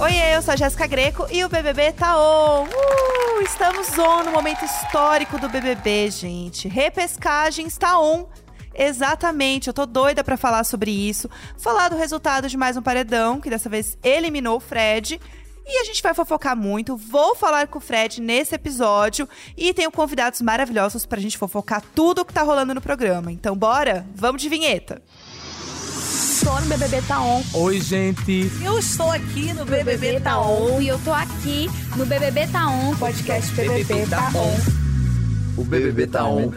Oi, eu sou a Jéssica Greco e o BBB tá on. Uh, estamos on no momento histórico do BBB, gente. Repescagem está on. Exatamente, eu tô doida para falar sobre isso. Falar do resultado de mais um paredão, que dessa vez eliminou o Fred. E a gente vai fofocar muito. Vou falar com o Fred nesse episódio. E tenho convidados maravilhosos pra gente fofocar tudo o que tá rolando no programa. Então, bora? Vamos de vinheta. Tô no BBB Tá On. Oi, gente. Eu estou aqui no BBB Tá On. E eu tô aqui no BBB Tá On. Podcast BBB Tá On. O BBB tá on.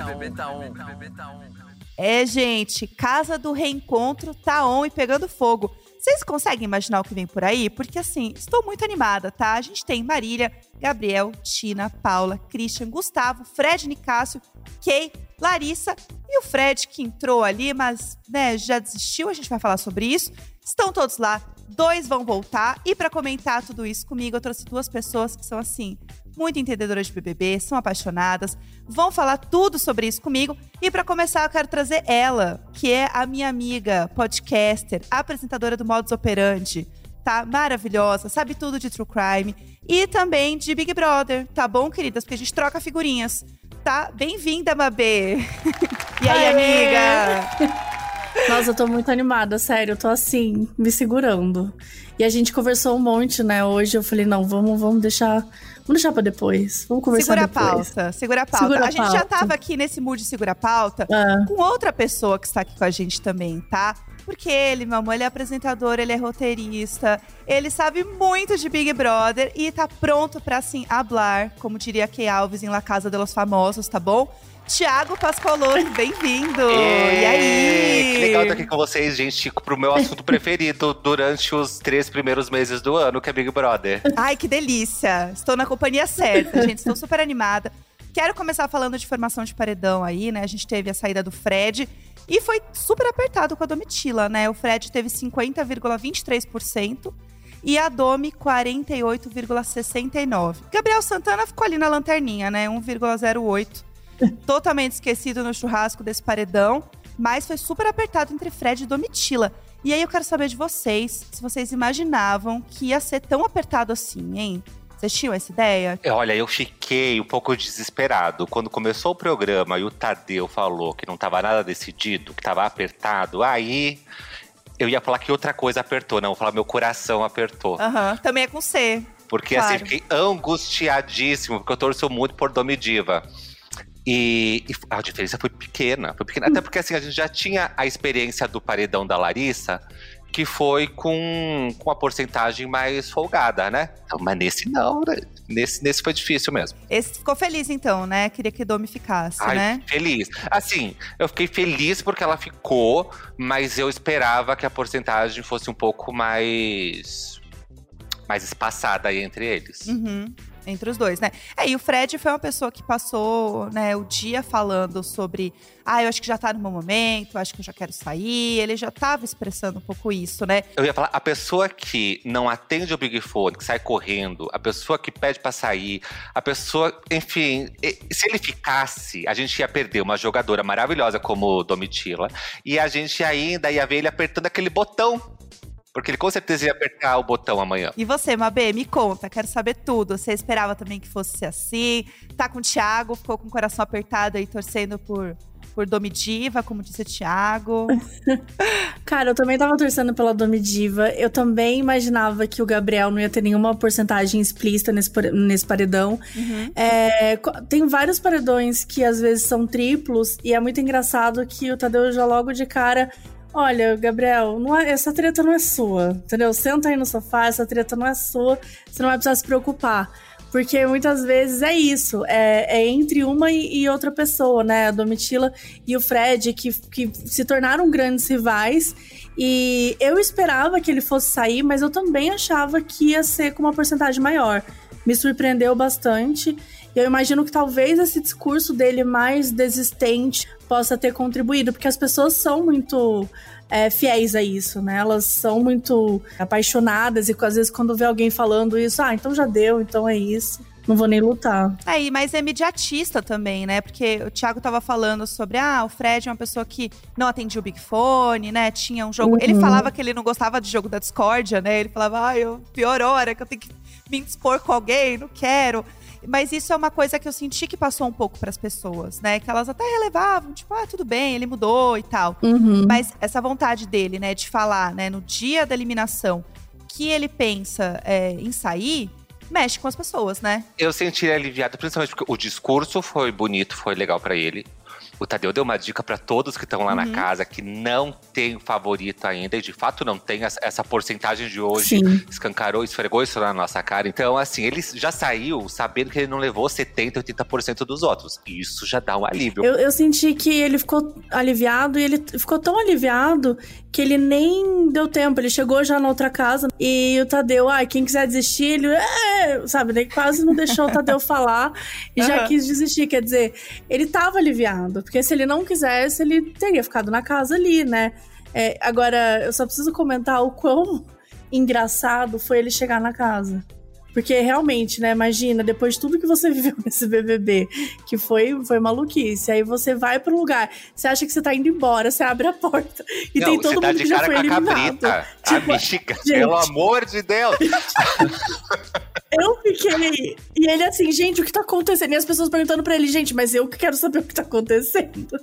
É, gente, Casa do Reencontro tá on e pegando fogo. Vocês conseguem imaginar o que vem por aí? Porque assim, estou muito animada, tá? A gente tem Marília, Gabriel, Tina, Paula, Christian, Gustavo, Fred Nicásio, Kay, Larissa e o Fred que entrou ali, mas né, já desistiu. A gente vai falar sobre isso. Estão todos lá. Dois vão voltar. E para comentar tudo isso comigo, eu trouxe duas pessoas que são assim muito entendedoras de BBB, são apaixonadas, vão falar tudo sobre isso comigo. E para começar, eu quero trazer ela, que é a minha amiga, podcaster, apresentadora do Modus Operandi, tá? Maravilhosa, sabe tudo de true crime e também de Big Brother, tá bom, queridas? Porque a gente troca figurinhas. Tá? Bem-vinda, Mabê. e aí, Aê! amiga? Nossa, eu tô muito animada, sério, eu tô assim, me segurando. E a gente conversou um monte, né? Hoje eu falei, não, vamos, vamos deixar. Vamos deixar pra depois. Vamos conversar Segura a depois. pauta, segura a pauta. Segura a a gente já tava aqui nesse mood de segura a pauta Ah, com outra pessoa que está aqui com a gente também, tá? Porque ele, meu amor, ele é apresentador, ele é roteirista, ele sabe muito de Big Brother e tá pronto pra, assim, hablar, como diria Key Alves em La Casa de los Famosos, tá bom? Tiago Pascoloni, bem-vindo! E aí? Que legal estar aqui com vocês, gente, pro meu assunto preferido durante os três primeiros meses do ano, que é Big Brother. Ai, que delícia! Estou na companhia certa, gente. Estou super animada. Quero começar falando de formação de paredão aí, né? A gente teve a saída do Fred e foi super apertado com a Domitila, né? O Fred teve 50,23% e a Domi 48,69%. Gabriel Santana ficou ali na lanterninha, né? 1,08%. Totalmente esquecido no churrasco desse paredão, mas foi super apertado entre Fred e Domitila. E aí eu quero saber de vocês, se vocês imaginavam que ia ser tão apertado assim, hein? Vocês tinham essa ideia? Olha, eu fiquei um pouco desesperado. Quando começou o programa e o Tadeu falou que não tava nada decidido, que tava apertado, aí eu ia falar que outra coisa apertou. Não, eu ia falar meu coração apertou. Aham, também é com C. Porque claro. assim, fiquei angustiadíssimo, porque eu torço muito por Domidiva. E, e a diferença foi pequena, foi pequena. Até porque assim, a gente já tinha a experiência do paredão da Larissa, que foi com, com a porcentagem mais folgada, né? Então, mas nesse não, né? Nesse, nesse foi difícil mesmo. Esse ficou feliz então, né? Queria que Domi ficasse, Ai, né? feliz. Assim, eu fiquei feliz porque ela ficou, mas eu esperava que a porcentagem fosse um pouco mais. mais espaçada aí entre eles. Uhum. Entre os dois, né? É, e o Fred foi uma pessoa que passou né, o dia falando sobre. Ah, eu acho que já tá no meu momento, acho que eu já quero sair. Ele já tava expressando um pouco isso, né? Eu ia falar, a pessoa que não atende o Big Fone, que sai correndo, a pessoa que pede pra sair, a pessoa, enfim, se ele ficasse, a gente ia perder uma jogadora maravilhosa como Domitila, e a gente ainda ia ver ele apertando aquele botão. Porque ele com certeza ia apertar o botão amanhã. E você, Mabê, me conta, quero saber tudo. Você esperava também que fosse assim? Tá com o Thiago, ficou com o coração apertado aí, torcendo por, por Domidiva, como disse o Thiago. Cara, eu também tava torcendo pela Domidiva. Eu também imaginava que o Gabriel não ia ter nenhuma porcentagem explícita nesse, nesse paredão. Uhum. É, tem vários paredões que às vezes são triplos, e é muito engraçado que o Tadeu já logo de cara. Olha, Gabriel, é- essa treta não é sua, entendeu? Senta aí no sofá, essa treta não é sua, você não vai precisar se preocupar. Porque muitas vezes é isso, é, é entre uma e, e outra pessoa, né? A Domitila e o Fred, que, que se tornaram grandes rivais. E eu esperava que ele fosse sair, mas eu também achava que ia ser com uma porcentagem maior. Me surpreendeu bastante. E eu imagino que talvez esse discurso dele mais desistente possa ter contribuído, porque as pessoas são muito é, fiéis a isso, né? Elas são muito apaixonadas e às vezes quando vê alguém falando isso, ah, então já deu, então é isso. Não vou nem lutar. Aí, mas é imediatista também, né? Porque o Thiago tava falando sobre, ah, o Fred é uma pessoa que não atendia o Big Fone, né? Tinha um jogo. Uhum. Ele falava que ele não gostava de jogo da discórdia, né? Ele falava, ah, eu, pior hora que eu tenho que me expor com alguém, não quero. Mas isso é uma coisa que eu senti que passou um pouco pras pessoas, né? Que elas até relevavam, tipo, ah, tudo bem, ele mudou e tal. Uhum. Mas essa vontade dele, né, de falar, né, no dia da eliminação, que ele pensa é, em sair, mexe com as pessoas, né? Eu senti ele aliviado, principalmente porque o discurso foi bonito, foi legal pra ele. O Tadeu deu uma dica pra todos que estão lá na Uhum. casa que não tem favorito ainda, e de fato não tem. Essa- porcentagem de hoje Sim. escancarou, esfregou isso na nossa cara. Então, assim, ele já saiu sabendo que ele não levou 70%, 80% dos votos. Isso já dá um alívio. Eu, eu senti que ele ficou aliviado e ele ficou tão aliviado que ele nem deu tempo. Ele chegou já na outra casa e o Tadeu, ai, quem quiser desistir, ele, é, sabe, ele quase não deixou o Tadeu falar e já Aham. quis desistir. Quer dizer, ele tava aliviado, porque se ele não quisesse, ele teria ficado na casa ali, né? É, agora, eu só preciso comentar o quão engraçado foi ele chegar na casa. Porque realmente, né, imagina, depois de tudo que você viveu nesse BBB, que foi, foi maluquice, aí você vai pro lugar, você acha que você tá indo embora, você abre a porta e não, tem todo dá mundo de que já cara foi com a eliminado. cabrita. Tipo, Amiga, gente. pelo amor de Deus. Eu fiquei. E ele assim, gente, o que tá acontecendo? E as pessoas perguntando pra ele, gente, mas eu que quero saber o que tá acontecendo.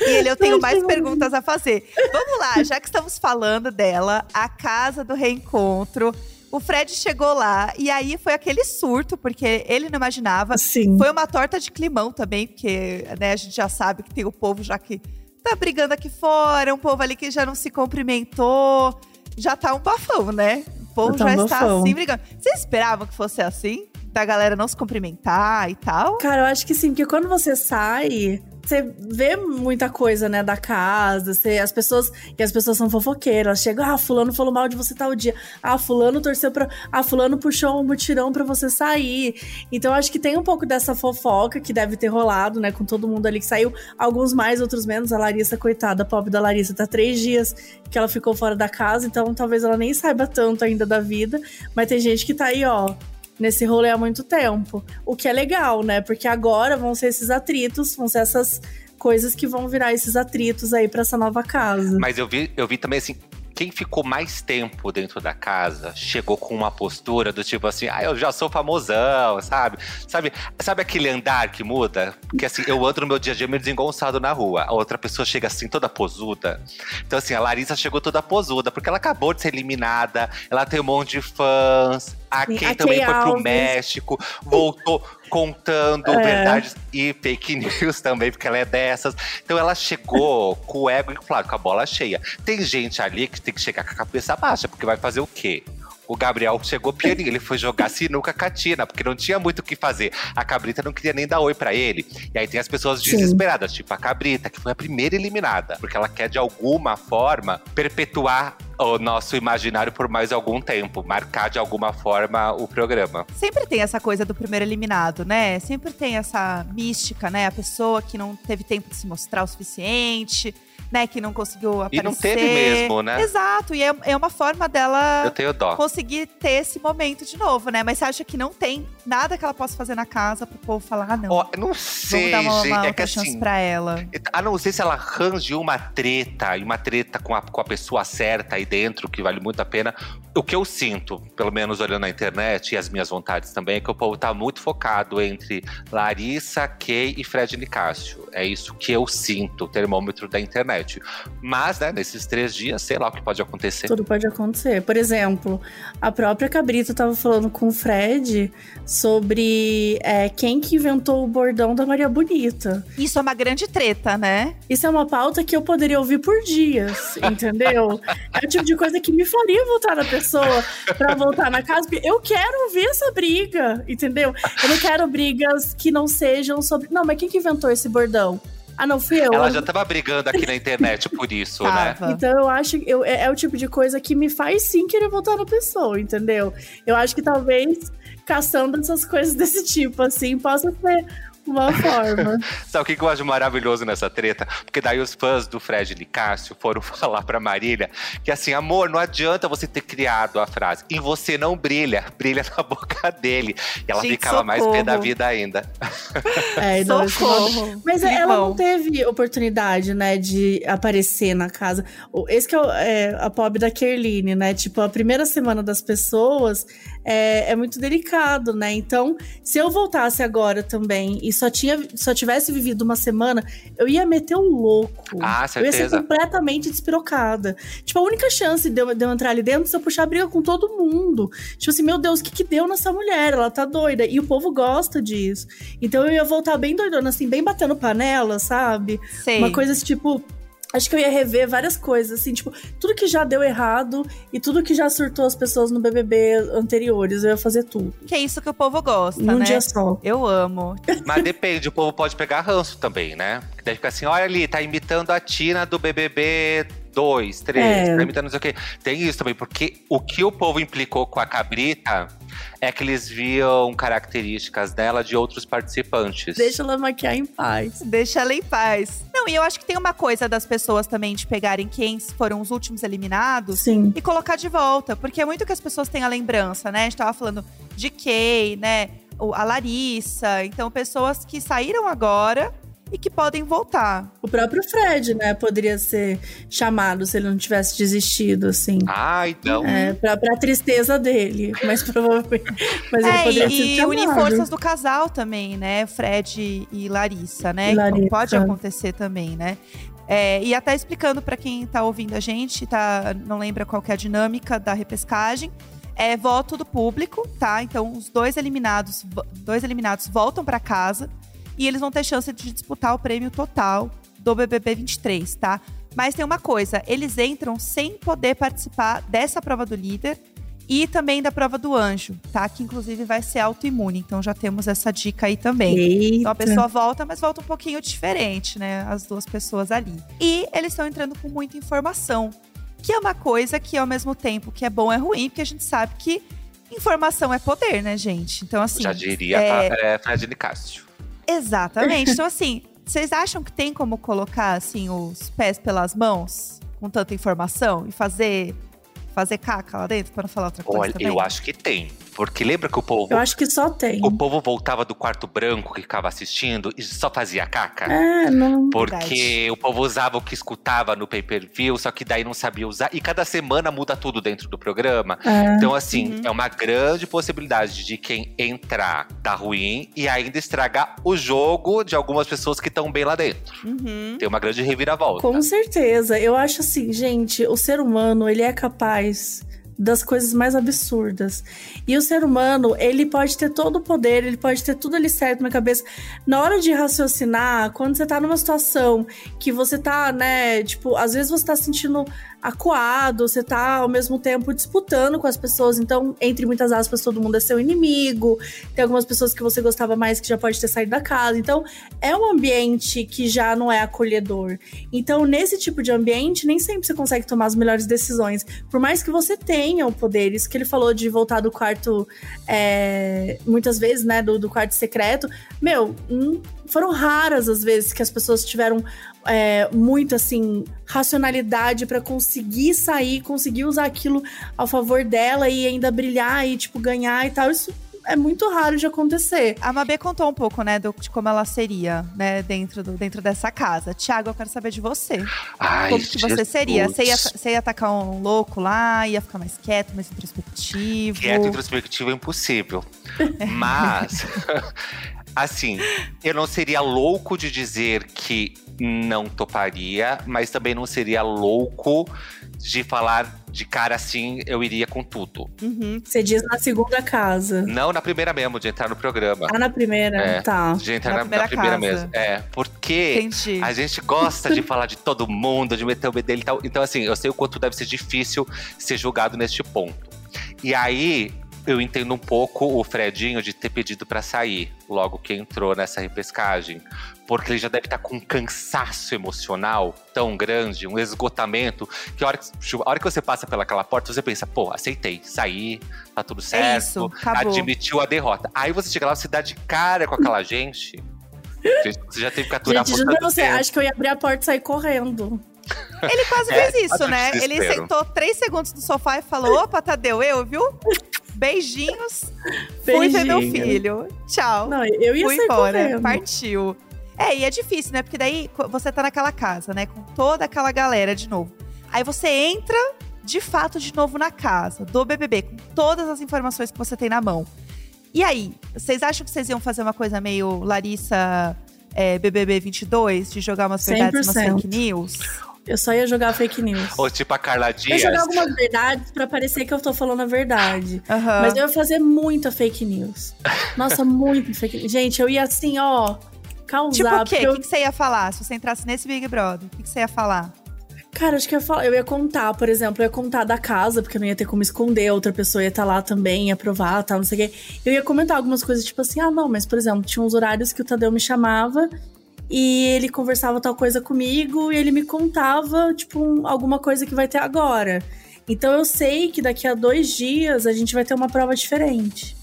E ele, eu tenho Ai, mais perguntas a fazer. Vamos lá, já que estamos falando dela, a casa do reencontro. O Fred chegou lá e aí foi aquele surto, porque ele não imaginava. Assim. Foi uma torta de climão também, porque né, a gente já sabe que tem o povo já que tá brigando aqui fora, um povo ali que já não se cumprimentou. Já tá um bafão, né? O povo Já tá já um está assim brigando. Vocês esperavam que fosse assim? Da galera não se cumprimentar e tal? Cara, eu acho que sim, porque quando você sai, você vê muita coisa, né, da casa, você, as pessoas, e as pessoas são fofoqueiras, chegam, ah, fulano falou mal de você tal dia, ah, fulano torceu pra, ah, fulano puxou um mutirão pra você sair, então acho que tem um pouco dessa fofoca que deve ter rolado, né, com todo mundo ali que saiu, alguns mais, outros menos, a Larissa, coitada, pobre da Larissa, tá três dias que ela ficou fora da casa, então talvez ela nem saiba tanto ainda da vida, mas tem gente que tá aí, ó, nesse rolê há muito tempo. O que é legal, né? Porque agora vão ser esses atritos, vão ser essas coisas que vão virar esses atritos aí pra essa nova casa. Mas eu vi, eu vi também assim. Quem ficou mais tempo dentro da casa chegou com uma postura do tipo assim, ah, eu já sou famosão, sabe? Sabe, sabe aquele andar que muda? Porque assim, eu ando no meu dia a dia meio desengonçado na rua. A outra pessoa chega assim, toda posuda. Então, assim, a Larissa chegou toda posuda, porque ela acabou de ser eliminada, ela tem um monte de fãs. A Sim, Kay também Kay foi pro Alves. México, voltou contando É. verdades e fake news também, porque ela é dessas. Então ela chegou com o ego, claro, com a bola cheia. Tem gente ali que tem que chegar com a cabeça baixa, porque vai fazer o quê? O Gabriel chegou pianinho, ele foi jogar sinuca com a Tina, porque não tinha muito o que fazer. A Cabrita não queria nem dar oi pra ele. E aí tem as pessoas Sim. desesperadas, tipo a Cabrita, que foi a primeira eliminada, porque ela quer de alguma forma perpetuar o nosso imaginário por mais algum tempo, marcar de alguma forma o programa. Sempre tem essa coisa do primeiro eliminado, né? Sempre tem essa mística, né? A pessoa que não teve tempo de se mostrar o suficiente, né? Que não conseguiu E aparecer. não teve mesmo, né? Exato, e é, é uma forma dela conseguir ter esse momento de novo, né? Mas você acha que não tem nada que ela possa fazer na casa pro povo falar, ah, não, Ó, não vamos sei, dar uma, gente. uma é que chance assim, pra ela. A não ser se ela arranje uma treta, e uma treta com a, com a pessoa certa aí dentro, que vale muito a pena. O que eu sinto, pelo menos olhando na internet e as minhas vontades também, é que o povo tá muito focado entre Larissa, Kay e Fred Nicásio. É isso que eu sinto, o termômetro da internet. Mas, né, nesses três dias, sei lá o que pode acontecer. Tudo pode acontecer. Por exemplo, a própria Cabrita tava falando com o Fred sobre é, quem que inventou o bordão da Maria Bonita. Isso é uma grande treta, né? Isso é uma pauta que eu poderia ouvir por dias, entendeu? é o tipo de coisa que me faria voltar na pessoa pra voltar na casa, porque eu quero ouvir essa briga, entendeu? Eu não quero brigas que não sejam sobre. Não, mas quem que inventou esse bordão? Ah, não fui eu. Ela já tava brigando aqui na internet por isso, né? Então eu acho que eu, é, é o tipo de coisa que me faz sim querer voltar na pessoa, entendeu? Eu acho que talvez caçando essas coisas desse tipo, assim, possa ser uma forma. Sabe o que eu acho maravilhoso nessa treta? Porque daí os fãs do Fred Nicásio foram falar pra Marília que assim, amor, não adianta você ter criado a frase. E você não brilha, brilha na boca dele. E ela Gente, ficava mais pé da socorro. vida ainda. É, e não, não- Socorro. Mas Que ela bom. não teve oportunidade, né, de aparecer na casa. Esse que é, o- é a pobre da Kerline, né? Tipo, a primeira semana das pessoas é, é muito delicado, né? Então, se eu voltasse agora também e só, tinha, só tivesse vivido uma semana, eu ia meter um louco. Ah, Eu ia ser certeza. completamente despirocada. Tipo, a única chance de eu, de eu entrar ali dentro é se eu puxar briga com todo mundo. Tipo assim, meu Deus, o que que deu nessa mulher? Ela tá doida. E o povo gosta disso. Então eu ia voltar bem doidona, assim, bem batendo panela, sabe? Sei. Uma coisa assim, tipo. Acho que eu ia rever várias coisas, assim, tipo, tudo que já deu errado e tudo que já surtou as pessoas no BBB anteriores, eu ia fazer tudo. Que é isso que o povo gosta, num né? dia só. Eu amo. Mas depende, o povo pode pegar ranço também, né? Porque daí fica assim, olha ali, tá imitando a Tina do BBB 2, 3, É. imitando não sei o quê. Tem isso também, porque o que o povo implicou com a cabrita é que eles viam características dela de outros participantes. Deixa ela maquiar em paz. Deixa ela em paz. Não, e eu acho que tem uma coisa das pessoas também de pegarem quem foram os últimos eliminados Sim. e colocar de volta. Porque é muito que as pessoas têm a lembrança, né? A gente tava falando de Kay, né? A Larissa. Então, pessoas que saíram agora e que podem voltar. O próprio Fred, né, poderia ser chamado se ele não tivesse desistido, assim. Ah, então. É, pra, pra tristeza dele, mas provavelmente. Mas ele É, poderia ser e, e unir forças do casal também, né? Fred e Larissa, né? E Larissa. Então pode acontecer também, né? É, e até explicando pra quem tá ouvindo a gente, tá, não lembra qual que é a dinâmica da repescagem. É voto do público, tá? Então os dois eliminados, dois eliminados voltam pra casa e eles vão ter chance de disputar o prêmio total do BBB 23, tá? Mas tem uma coisa, eles entram sem poder participar dessa prova do líder e também da prova do anjo, tá? Que inclusive vai ser autoimune. Então já temos essa dica aí também. Eita. Então a pessoa volta, mas volta um pouquinho diferente, né? As duas pessoas ali. E eles estão entrando com muita informação. Que é uma coisa que, ao mesmo tempo que é bom, é ruim, porque a gente sabe que informação é poder, né, gente? Então, assim. Já diria é, é... Fred Nicásio. Exatamente. Então, assim, vocês acham que tem como colocar, assim, os pés pelas mãos com tanta informação e fazer, fazer caca lá dentro, para não falar outra coisa Olha, também? eu acho que tem. Porque lembra que o povo. Eu acho que só tem. O povo voltava do quarto branco que ficava assistindo e só fazia caca? É, não. Porque o povo usava o que escutava no pay-per-view, só que daí não sabia usar. E cada semana muda tudo dentro do programa. É. Então, assim, Uhum. é uma grande possibilidade de quem entrar tá ruim e ainda estragar o jogo de algumas pessoas que estão bem lá dentro. Uhum. Tem uma grande reviravolta. Com certeza. Eu acho assim, gente, o ser humano, ele é capaz das coisas mais absurdas. E o ser humano, ele pode ter todo o poder, ele pode ter tudo ali certo na cabeça. Na hora de raciocinar, quando você tá numa situação que você tá, né, tipo, às vezes você tá se sentindo acuado, você tá ao mesmo tempo disputando com as pessoas, então, entre muitas aspas, todo mundo é seu inimigo. Tem algumas pessoas que você gostava mais que já pode ter saído da casa. Então, é um ambiente que já não é acolhedor. Então, nesse tipo de ambiente, nem sempre você consegue tomar as melhores decisões. Por mais que você tenha o poder. Isso que ele falou de voltar do quarto, é, muitas vezes, né? Do, do quarto secreto. Meu, hum, foram raras as vezes que as pessoas tiveram é, muito, assim, racionalidade para conseguir sair, conseguir usar aquilo ao favor dela e ainda brilhar e, tipo, ganhar e tal. Isso é muito raro de acontecer. A Mabê contou um pouco, né, do, de como ela seria, né, dentro, do, dentro dessa casa. Tiago, eu quero saber de você. Ai, como que você Jesus. seria? Você ia, você ia atacar um louco lá, ia ficar mais quieto, mais introspectivo? Quieto, introspectivo é impossível. Mas, assim, eu não seria louco de dizer que não toparia, mas também não seria louco de falar de cara assim, eu iria com tudo. Uhum. Você diz na segunda casa. Não na primeira mesmo, de entrar no programa. Ah, na primeira? É. Tá. De entrar Na na, primeira na primeira casa. mesmo. É, porque Entendi. a gente gosta de falar de todo mundo, de meter o bedelho e tal. Então, assim, eu sei o quanto deve ser difícil ser julgado neste ponto. E aí, eu entendo um pouco o Fredinho de ter pedido pra sair logo que entrou nessa repescagem. Porque ele já deve estar com um cansaço emocional tão grande, um esgotamento, que a hora que, a hora que você passa pelaquela porta, você pensa, pô, aceitei, saí, tá tudo certo, isso, acabou. admitiu a derrota. Aí você chega lá, você dá de cara com aquela gente. Você já teve que aturar Gente, juro pra você, tempo. acho que eu ia abrir a porta e sair correndo. Ele quase É, fez isso, né? Ele sentou três segundos no sofá e falou: opa, Tadeu, eu, viu? Beijinhos. Fui ver meu Beijinho. filho. Tchau. Não, eu ia Fui embora. correndo. Partiu. É, e é difícil, né? Porque daí você tá naquela casa, né? Com toda aquela galera de novo. Aí você entra, de fato, de novo na casa do BBB, com todas as informações que você tem na mão. E aí, vocês acham que vocês iam fazer uma coisa meio Larissa é, BBB 22? De jogar umas verdades, umas 100%. fake news? Eu só ia jogar fake news. Ou tipo a Carla Eu ia Dias. jogar algumas verdades pra parecer que eu tô falando a verdade. Aham. Mas eu ia fazer muita fake news. Nossa, muita fake news. Gente, eu ia assim, ó, causar. Tipo o quê? O eu- que que você ia falar se você entrasse nesse Big Brother? O que que você ia falar? Cara, acho que eu ia, falar, eu ia contar, por exemplo, eu ia contar da casa, porque eu não ia ter como esconder, outra pessoa ia estar lá também, ia provar, tal, não sei o quê. Eu ia comentar algumas coisas, tipo assim, ah, não, mas, por exemplo, tinha uns horários que o Tadeu me chamava e ele conversava tal coisa comigo e ele me contava, tipo, um- alguma coisa que vai ter agora. Então eu sei que daqui a dois dias a gente vai ter uma prova diferente.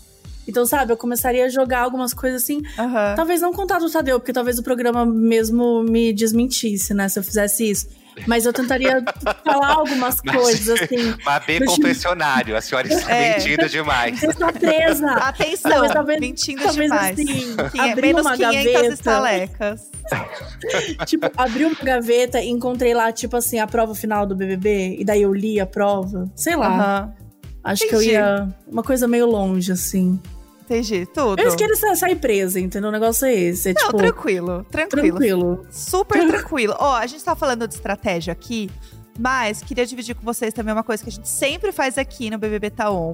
Então, sabe, eu começaria a jogar algumas coisas assim, Aham. Talvez não contar do Tadeu, porque talvez o programa mesmo me desmentisse, né? Se eu fizesse isso. Mas eu tentaria falar algumas Mas- coisas, assim. Mabê Mas- confessionário. A senhora está É. mentindo demais. Você está presa. Atenção, Talvez- talvez- mentindo talvez demais. assim, menos uma 500 gaveta. estalecas. tipo, abri uma gaveta e encontrei lá, tipo assim, a prova final do BBB. E daí eu li a prova. Sei lá. Acho que eu Entendi. ia. Uma coisa meio longe, assim. Entendi, tudo. Eu queria sa- sair presa, entendeu? O negócio é esse. É Não, tipo. tranquilo, tranquilo. Tranquilo. Super tranquilo. Ó, a gente tá falando de estratégia aqui, mas queria dividir com vocês também uma coisa que a gente sempre faz aqui no BBB Taon,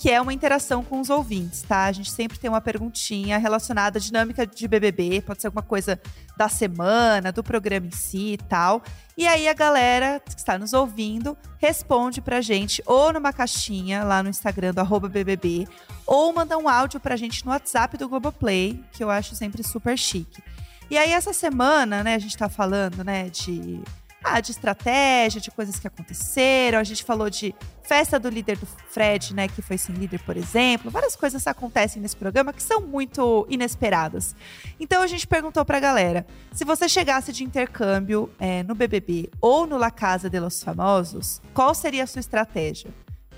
que é uma interação com os ouvintes, tá? A gente sempre tem uma perguntinha relacionada à dinâmica de BBB, pode ser alguma coisa da semana, do programa em si e tal. E aí a galera que está nos ouvindo responde pra gente ou numa caixinha lá no Instagram do BBB, ou manda um áudio pra gente no WhatsApp do Globoplay, que eu acho sempre super chique. E aí, essa semana, né, a gente tá falando, né, de, ah, de estratégia, de coisas que aconteceram. A gente falou de festa do líder do Fred, né, que foi sem líder, por exemplo. Várias coisas acontecem nesse programa que são muito inesperadas. Então, a gente perguntou pra galera, se você chegasse de intercâmbio é, no BBB ou no La Casa de los Famosos, qual seria a sua estratégia,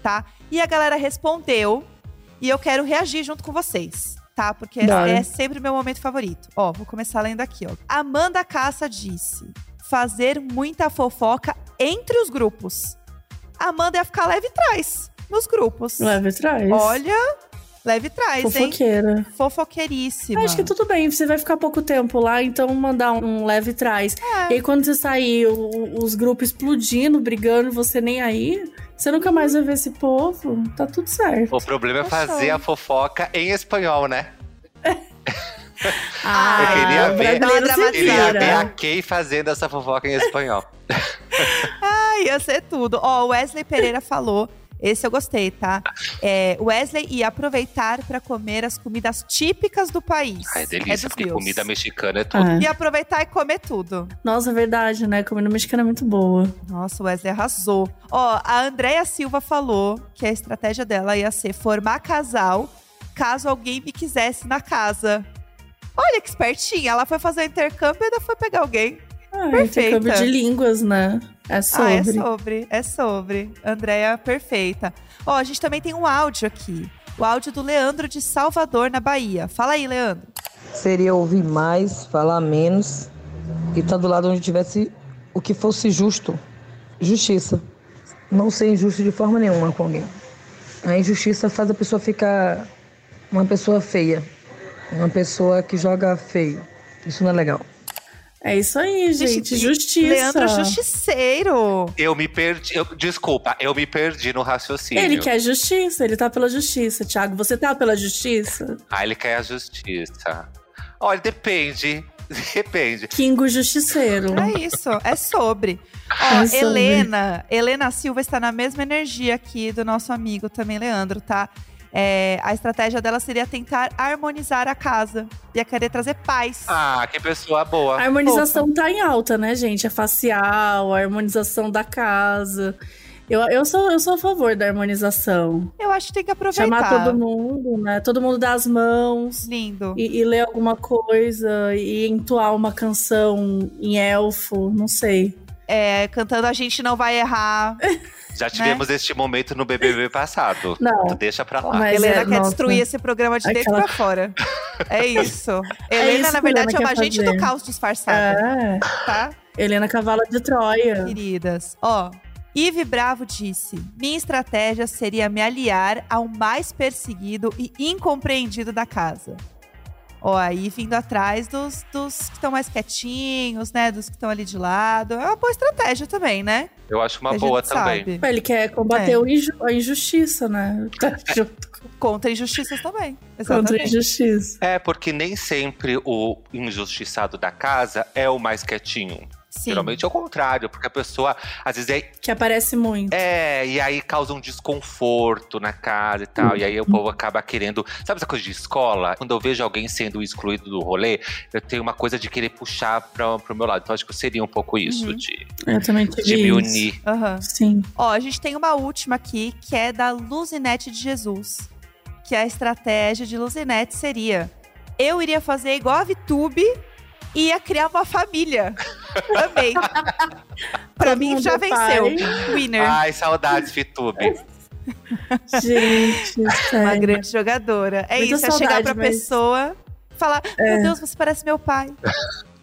tá? E a galera respondeu, e eu quero reagir junto com vocês. Tá, porque Bora. é sempre o meu momento favorito. Ó, vou começar lendo aqui, ó. Amanda Caça disse: fazer muita fofoca entre os grupos. A Amanda ia ficar leve trás nos grupos. Leve atrás. Olha, leve trás, hein? Fofoqueira. Fofoqueiríssima. Acho que tudo bem, você vai ficar pouco tempo lá, então mandar um leve trás. É. E aí quando você sair, o- os grupos explodindo, brigando, você nem aí, você nunca mais vai ver esse povo, tá tudo certo. O problema é Tá fazer a fofoca em espanhol, né? Ah, Eu queria ver- uma Queria ver a. Kay fazendo essa fofoca em espanhol. Ah, ia ser tudo. Ó, o Wesley Pereira falou. Esse eu gostei, tá? É, Wesley ia aproveitar para comer as comidas típicas do país. Ai, é delícia, dos porque meus. comida mexicana é tudo. Ah. Ia aproveitar e comer tudo. Nossa, é verdade, né? Comida mexicana é muito boa. Nossa, o Wesley arrasou. Ó, a Andréia Silva falou que a estratégia dela ia ser formar casal caso alguém me quisesse na casa. Olha que espertinha. Ela foi fazer o intercâmbio e ainda foi pegar alguém. Ah, Perfeita. intercâmbio de línguas, né? É sobre. Ah, é sobre, é sobre. Andréia, perfeita. Ó, a gente também tem um áudio aqui. O áudio do Leandro de Salvador, na Bahia. Fala aí, Leandro. seria ouvir mais, falar menos e estar do lado onde tivesse o que fosse justo. Justiça. Não ser injusto de forma nenhuma com alguém. A injustiça faz a pessoa ficar uma pessoa feia. Uma pessoa que joga feio. Isso não é legal. É isso aí, gente. Justiça. Leandro Justiceiro. Eu me perdi. eu- desculpa, eu me perdi no raciocínio. Ele quer justiça, ele tá pela justiça. Thiago, você tá pela justiça? Ah, ele quer a justiça. Olha, depende. Depende. Kingo Justiceiro. É isso, é sobre. Ó, É sobre. Helena, Helena Silva está na mesma energia aqui do nosso amigo também, Leandro, tá? É, a estratégia dela seria tentar harmonizar a casa. Ia querer trazer paz. Ah, que pessoa boa. A harmonização tá em alta, né, gente? A facial, a harmonização da casa. Eu, eu, sou, eu sou a favor da harmonização. Eu acho que tem que aproveitar. Chamar todo mundo, né? Todo mundo dar as mãos. Lindo. E, e ler alguma coisa e entoar uma canção em elfo, não sei. É, cantando A Gente Não Vai Errar. Já tivemos este momento no BBB passado. Não. Tu deixa pra lá. Mas Helena é, quer nossa. destruir esse programa de dentro Aquela- pra fora. É isso. Helena, isso na que a Helena verdade, é uma agente fazer. do caos disfarçada, É. tá? Helena Cavalo de Troia. Queridas. Ó, Ive Bravo disse: Minha estratégia seria me aliar ao mais perseguido e incompreendido da casa. Ó, aí vindo atrás dos, dos que estão mais quietinhos, né? Dos que estão ali de lado. É uma boa estratégia também, né? Eu acho uma A boa também. sabe. Ele quer combater É. o inju- a injustiça, né? Tá junto Contra injustiças também. contra Exatamente. injustiça. É, porque nem sempre o injustiçado da casa é o mais quietinho. Sim. Geralmente é o contrário, porque a pessoa, às vezes, é, Que aparece muito. é, e aí causa um desconforto na casa e tal. E aí o povo acaba querendo. Sabe essa coisa de escola? Quando eu vejo alguém sendo excluído do rolê, eu tenho uma coisa de querer puxar pra, pro meu lado. Então acho que seria um pouco isso, Uhum. de, Eu também tive de me isso. unir. Aham. Sim. Ó, a gente tem uma última aqui, que é da Luzinete de Jesus. Que a estratégia de Luzinete seria: eu iria fazer igual a Vitube e ia criar uma família. Amei. pra mim já é venceu. pai. Winner. Ai, saudades, Fitube. Gente, uma grande jogadora. É Muita isso, é chegar pra mas- pessoa e falar: Meu Deus, você parece meu pai.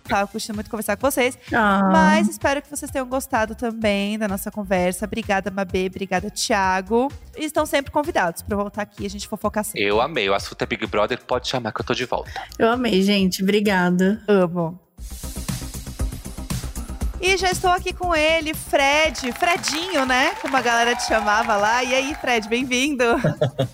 Tava curtindo muito conversar com vocês. Ah, Mas espero que vocês tenham gostado também da nossa conversa. Obrigada, Mabê. Obrigada, Thiago. E estão sempre convidados pra voltar aqui e a gente fofocar sempre. Eu amei. O assunto é Big Brother, pode chamar que eu tô de volta. eu amei, gente. Obrigada. Amo. E já estou aqui com ele, Fred. Fredinho, né? Como a galera te chamava lá. E aí, Fred, bem-vindo.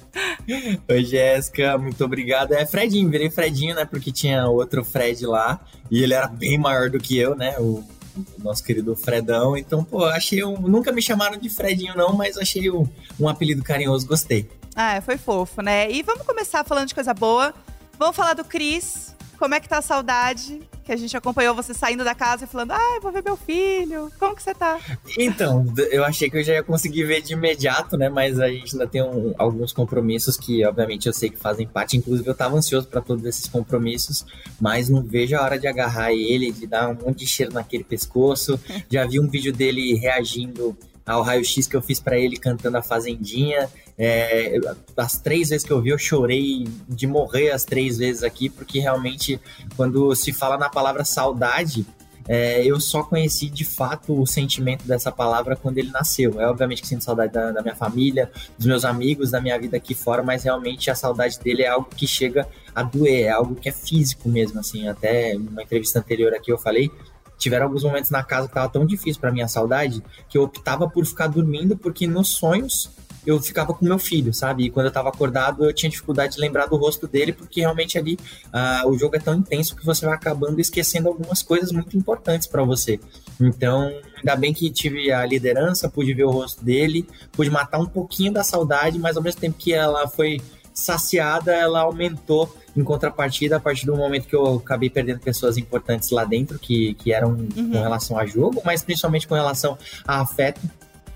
Oi, Jéssica, muito obrigado. É Fredinho, virei Fredinho, né? Porque tinha outro Fred lá e ele era bem maior do que eu, né? O, o nosso querido Fredão. Então, pô, achei um. Nunca me chamaram de Fredinho, não, mas achei um, um apelido carinhoso, gostei. Ah, foi fofo, né? E vamos começar falando de coisa boa. Vamos falar do Cris. Como é que tá a saudade? Que a gente acompanhou você saindo da casa e falando, ai, vou ver meu filho. Como que você tá? Então, eu achei que eu já ia conseguir ver de imediato, né? Mas a gente ainda tem um- alguns compromissos que, obviamente, eu sei que fazem parte. Inclusive, eu tava ansioso para todos esses compromissos, mas não vejo a hora de agarrar ele, de dar um monte de cheiro naquele pescoço. Já vi um vídeo dele reagindo ao raio-x que eu fiz para ele cantando a Fazendinha. É, as três vezes que eu vi, eu chorei de morrer as três vezes aqui, porque realmente, quando se fala na palavra saudade, é, eu só conheci de fato o sentimento dessa palavra quando ele nasceu. É obviamente que sinto saudade da, da minha família, dos meus amigos, da minha vida aqui fora, mas realmente a saudade dele é algo que chega a doer, é algo que é físico mesmo, assim. Até numa entrevista anterior aqui eu falei. Tiveram alguns momentos na casa que tava tão difícil pra minha saudade que eu optava por ficar dormindo porque nos sonhos eu ficava com meu filho, sabe? E quando eu tava acordado eu tinha dificuldade de lembrar do rosto dele porque realmente ali ah, o jogo é tão intenso que você vai acabando esquecendo algumas coisas muito importantes pra você. Então, ainda bem que tive a liderança, pude ver o rosto dele, pude matar um pouquinho da saudade, mas ao mesmo tempo que ela foi saciada, ela aumentou em contrapartida a partir do momento que eu acabei perdendo pessoas importantes lá dentro, que, que eram Uhum. com relação a jogo, mas principalmente com relação a afeto.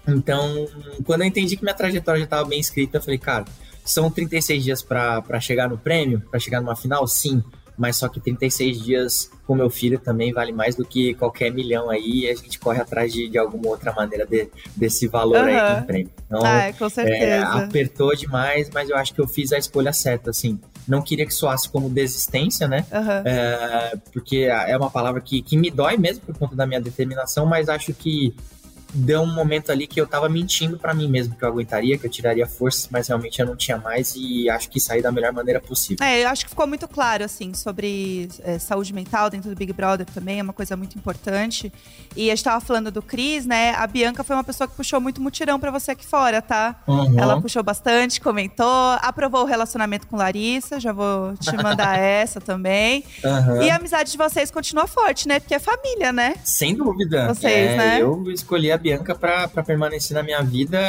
Então, quando eu entendi que minha trajetória já estava bem escrita, eu falei, cara, são 36 dias para chegar no prêmio, para chegar numa final? Sim. Mas só que 36 dias com meu filho também vale mais do que qualquer milhão aí. E a gente corre atrás de, de alguma outra maneira de- desse valor aí Aham. no prêmio. Então, Ai, com é, certeza. apertou demais, mas eu acho que eu fiz a escolha certa, assim. Não queria que soasse como desistência, né? Aham. É, porque é uma palavra que, que me dói mesmo por conta da minha determinação, mas acho que deu um momento ali que eu tava mentindo pra mim mesmo que eu aguentaria, que eu tiraria forças, mas realmente eu não tinha mais e acho que saí da melhor maneira possível. É, eu acho que ficou muito claro, assim, sobre é, saúde mental dentro do Big Brother também, é uma coisa muito importante. E a gente tava falando do Cris, né? A Bianca foi uma pessoa que puxou muito mutirão pra você aqui fora, tá? Uhum. Ela puxou bastante, comentou, aprovou o relacionamento com Larissa, já vou te mandar essa também. Aham. E a amizade de vocês continua forte, né? Porque é família, né? Sem dúvida. Vocês, É, né? Eu escolhi a Bianca pra permanecer na minha vida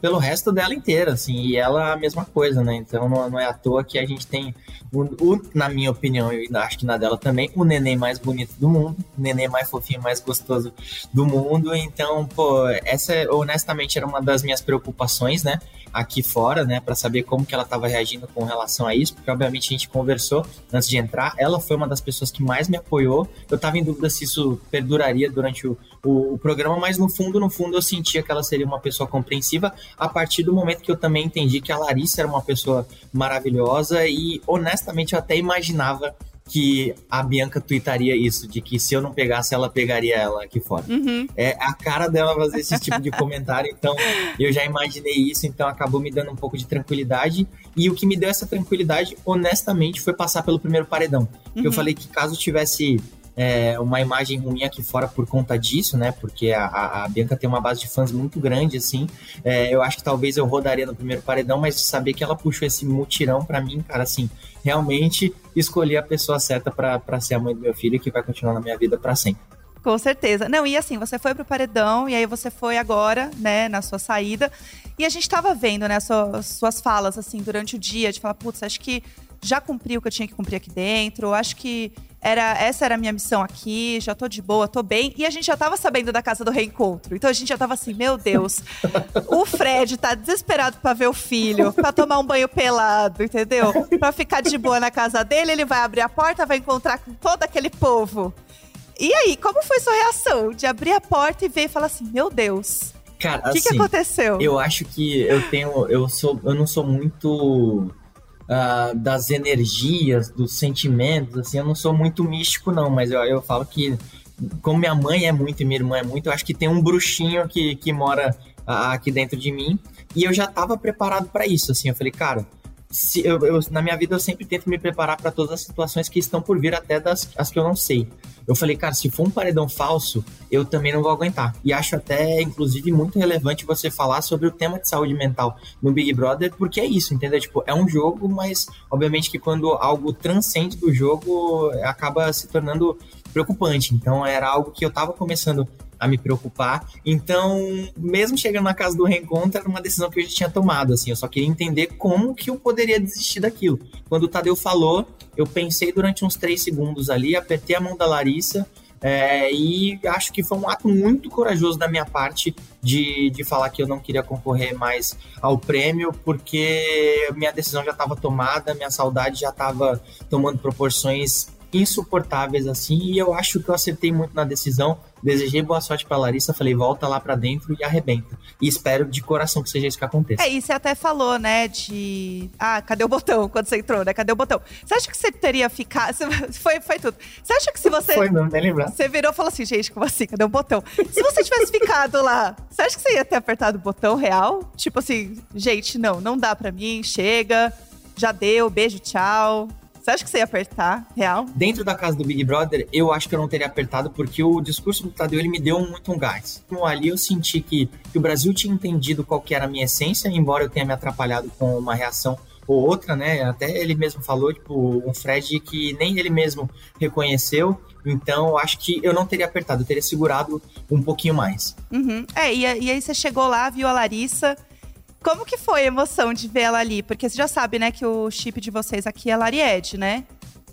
pelo resto dela inteira, assim, e ela a mesma coisa, né? Então não, não é à toa que a gente tem, o, na minha opinião, e acho que na dela também, o neném mais bonito do mundo, o neném mais fofinho, mais gostoso do mundo. Então, pô, essa honestamente era uma das minhas preocupações, né? aqui fora, né, para saber como que ela estava reagindo com relação a isso, porque obviamente a gente conversou antes de entrar. Ela foi uma das pessoas que mais me apoiou. Eu estava em dúvida se isso perduraria durante o, o, o, programa, mas no fundo, no fundo, eu sentia que ela seria uma pessoa compreensiva a partir do momento que eu também entendi que a Larissa era uma pessoa maravilhosa e honestamente eu até imaginava que a Bianca tweetaria isso, de que se eu não pegasse, ela pegaria ela aqui fora. Uhum. É a cara dela fazer esse tipo de comentário, então eu já imaginei isso, então acabou me dando um pouco de tranquilidade. E o que me deu essa tranquilidade, honestamente, foi passar pelo primeiro paredão. Uhum. Eu falei que caso tivesse é, uma imagem ruim aqui fora por conta disso, né? Porque a, a, Bianca tem uma base de fãs muito grande, assim. É, eu acho que talvez eu rodaria no primeiro paredão, mas saber que ela puxou esse mutirão para mim, cara, assim, realmente escolhi a pessoa certa para ser a mãe do meu filho que vai continuar na minha vida para sempre. Com certeza. Não, e assim, você foi pro paredão e aí você foi agora, né, na sua saída. E a gente tava vendo, né, suas, suas falas, assim, durante o dia, de falar, putz, acho que já cumpri o que eu tinha que cumprir aqui dentro. Acho que era essa era a minha missão aqui, já tô de boa, tô bem. E a gente já tava sabendo da casa do reencontro. Então a gente já tava assim, meu Deus, o Fred tá desesperado para ver o filho, para tomar um banho pelado, entendeu? Para ficar de boa na casa dele, ele vai abrir a porta, vai encontrar com todo aquele povo. E aí, como foi sua reação de abrir a porta e ver e falar assim, meu Deus, Cara, o que, assim, que aconteceu? Eu acho que eu tenho, eu sou, eu não sou muito uh, das energias, dos sentimentos, assim, eu não sou muito místico, não, mas eu, eu falo que, como minha mãe é muito e minha irmã é muito, eu acho que tem um bruxinho que, que mora uh, aqui dentro de mim, e eu já estava preparado para isso, assim, eu falei, cara, se eu, eu, na minha vida eu sempre tento me preparar para todas as situações que estão por vir, até das as que eu não sei. Eu falei, cara, se for um paredão falso, eu também não vou aguentar. E acho até, inclusive, muito relevante você falar sobre o tema de saúde mental no Big Brother, porque é isso, entendeu? Tipo, é um jogo, mas obviamente que quando algo transcende do jogo, acaba se tornando preocupante. Então era algo que eu tava começando a me preocupar. Então, mesmo chegando na casa do reencontro, era uma decisão que eu já tinha tomado, assim. Eu só queria entender como que eu poderia desistir daquilo. Quando o Tadeu falou, eu pensei durante uns três segundos ali, apertei a mão da Larissa, é, e acho que foi um ato muito corajoso da minha parte de, de falar que eu não queria concorrer mais ao prêmio, porque minha decisão já estava tomada, minha saudade já estava tomando proporções insuportáveis assim, e eu acho que eu acertei muito na decisão. Desejei boa sorte para Larissa, falei volta lá para dentro e arrebenta. E espero de coração que seja isso que aconteça. É, e você até falou, né, de ah, cadê o botão quando você entrou, né? Cadê o botão? Você acha que você teria ficado, foi foi tudo. Você acha que se você Foi, nem lembrar. Você virou e falou assim, gente, como assim? Cadê o botão? Se você tivesse ficado lá, você acha que você ia ter apertado o botão real? Tipo assim, gente, não, não dá para mim, chega. Já deu, beijo, tchau. Você acha que você ia apertar, real? Dentro da casa do Big Brother, eu acho que eu não teria apertado, porque o discurso do Tadeu, ele me deu muito um gás. Então, ali eu senti que, que o Brasil tinha entendido qual que era a minha essência, embora eu tenha me atrapalhado com uma reação ou outra, né? Até ele mesmo falou, tipo, um Fred que nem ele mesmo reconheceu. Então, acho que eu não teria apertado, eu teria segurado um pouquinho mais. Uhum. É, e, e aí você chegou lá, viu a Larissa como que foi a emoção de ver ela ali? Porque você já sabe, né, que o chip de vocês aqui é Laried, né?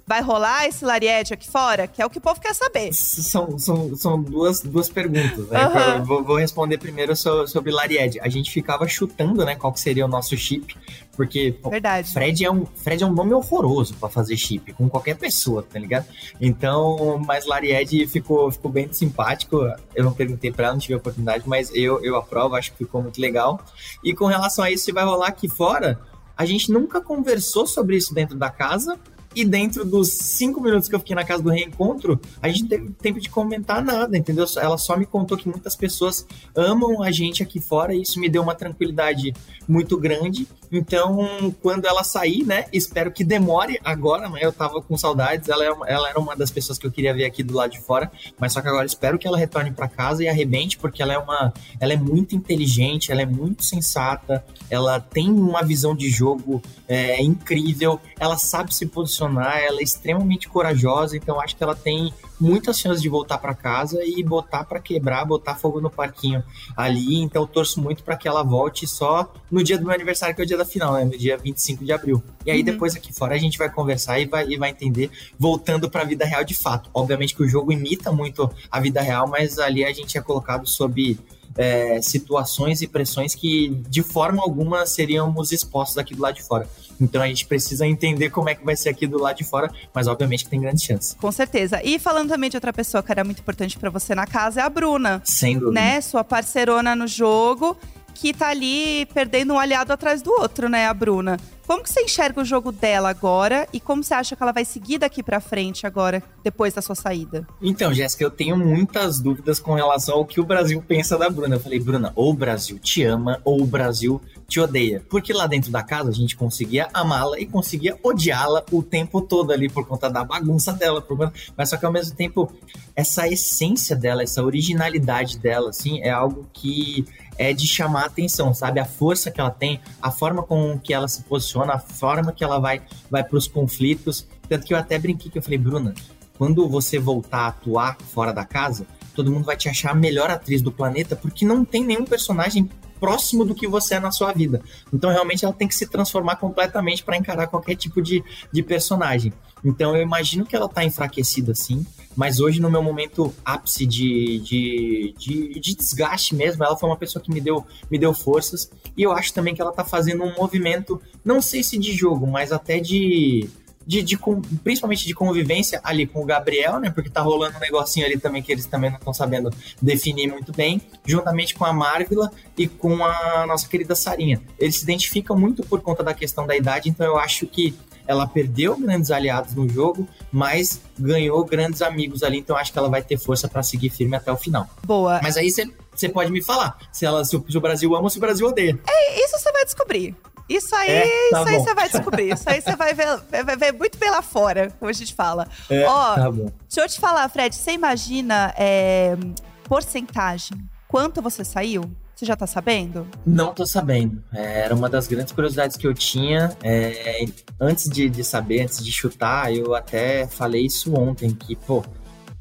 Vai rolar esse Laried aqui fora? Que é o que o povo quer saber. São, são, são duas, duas perguntas, né? Uhum. Vou, vou, responder primeiro sobre Laried. A gente ficava chutando, né, qual que seria o nosso chip. Porque Verdade. Fred é um Fred é um nome horroroso para fazer chip com qualquer pessoa, tá ligado? Então, mas Laried ficou ficou bem simpático. Eu não perguntei para ela, não tive a oportunidade, mas eu eu aprovo, acho que ficou muito legal. E com relação a isso, se vai rolar aqui fora, a gente nunca conversou sobre isso dentro da casa. E dentro dos cinco minutos que eu fiquei na casa do reencontro, a gente teve tempo de comentar nada, entendeu? Ela só me contou que muitas pessoas amam a gente aqui fora e isso me deu uma tranquilidade muito grande. Então, quando ela sair, né? Espero que demore agora, né? Eu tava com saudades. Ela, é uma, ela era uma das pessoas que eu queria ver aqui do lado de fora, mas só que agora espero que ela retorne para casa e arrebente, porque ela é uma. Ela é muito inteligente, ela é muito sensata, ela tem uma visão de jogo é, incrível, ela sabe se posicionar posicionar, ela é extremamente corajosa, então acho que ela tem muitas chances de voltar para casa e botar para quebrar, botar fogo no parquinho ali. Então eu torço muito para que ela volte só no dia do meu aniversário, que é o dia da final, né? No dia 25 de abril. E aí Uhum. depois aqui fora a gente vai conversar e vai, e vai entender, voltando para a vida real de fato. Obviamente que o jogo imita muito a vida real, mas ali a gente é colocado sob é, situações e pressões que de forma alguma seríamos expostos aqui do lado de fora. Então a gente precisa entender como é que vai ser aqui do lado de fora, mas obviamente que tem grandes chances. Com certeza. E falando também de outra pessoa que era muito importante pra você na casa, é a Bruna. Sem dúvida. Né? Sua parceirona no jogo, que tá ali perdendo um aliado atrás do outro, né? A Bruna. Como que você enxerga o jogo dela agora e como você acha que ela vai seguir daqui pra frente agora, depois da sua saída? Então, Jéssica, eu tenho muitas dúvidas com relação ao que o Brasil pensa da Bruna. Eu falei, Bruna, ou o Brasil te ama ou o Brasil te odeia. Porque lá dentro da casa a gente conseguia amá-la e conseguia odiá-la o tempo todo ali por conta da bagunça dela. por- Mas só que ao mesmo tempo, essa essência dela, essa originalidade dela, assim, é algo que é de chamar a atenção, sabe? A força que ela tem, a forma com que ela se posiciona, a forma que ela vai, vai para os conflitos. Tanto que eu até brinquei que eu falei, Bruna, quando você voltar a atuar fora da casa, todo mundo vai te achar a melhor atriz do planeta, porque não tem nenhum personagem próximo do que você é na sua vida. Então, realmente, ela tem que se transformar completamente para encarar qualquer tipo de, de personagem. Então, eu imagino que ela tá enfraquecida, sim. Mas hoje, no meu momento ápice de, de, de, de desgaste mesmo, ela foi uma pessoa que me deu, me deu forças. E eu acho também que ela tá fazendo um movimento, não sei se de jogo, mas até de, de, de principalmente de convivência ali com o Gabriel, né? Porque tá rolando um negocinho ali também que eles também não estão sabendo definir muito bem, juntamente com a Marvila e com a nossa querida Sarinha. Eles se identificam muito por conta da questão da idade, então eu acho que ela perdeu grandes aliados no jogo, mas ganhou grandes amigos ali, então acho que ela vai ter força para seguir firme até o final. Boa. Mas aí você pode me falar se ela se o, se o Brasil ama ou se o Brasil odeia. Isso você vai descobrir. Isso aí, É, tá isso aí você vai descobrir. Isso aí você vai ver, vai ver muito pela fora, como a gente fala. É, Ó, tá bom. Deixa eu te falar, Fred, você imagina é, porcentagem? Quanto você saiu? Você já tá sabendo? Não tô sabendo. É, era uma das grandes curiosidades que eu tinha. É, antes de, de saber, antes de chutar, eu até falei isso ontem, que, pô,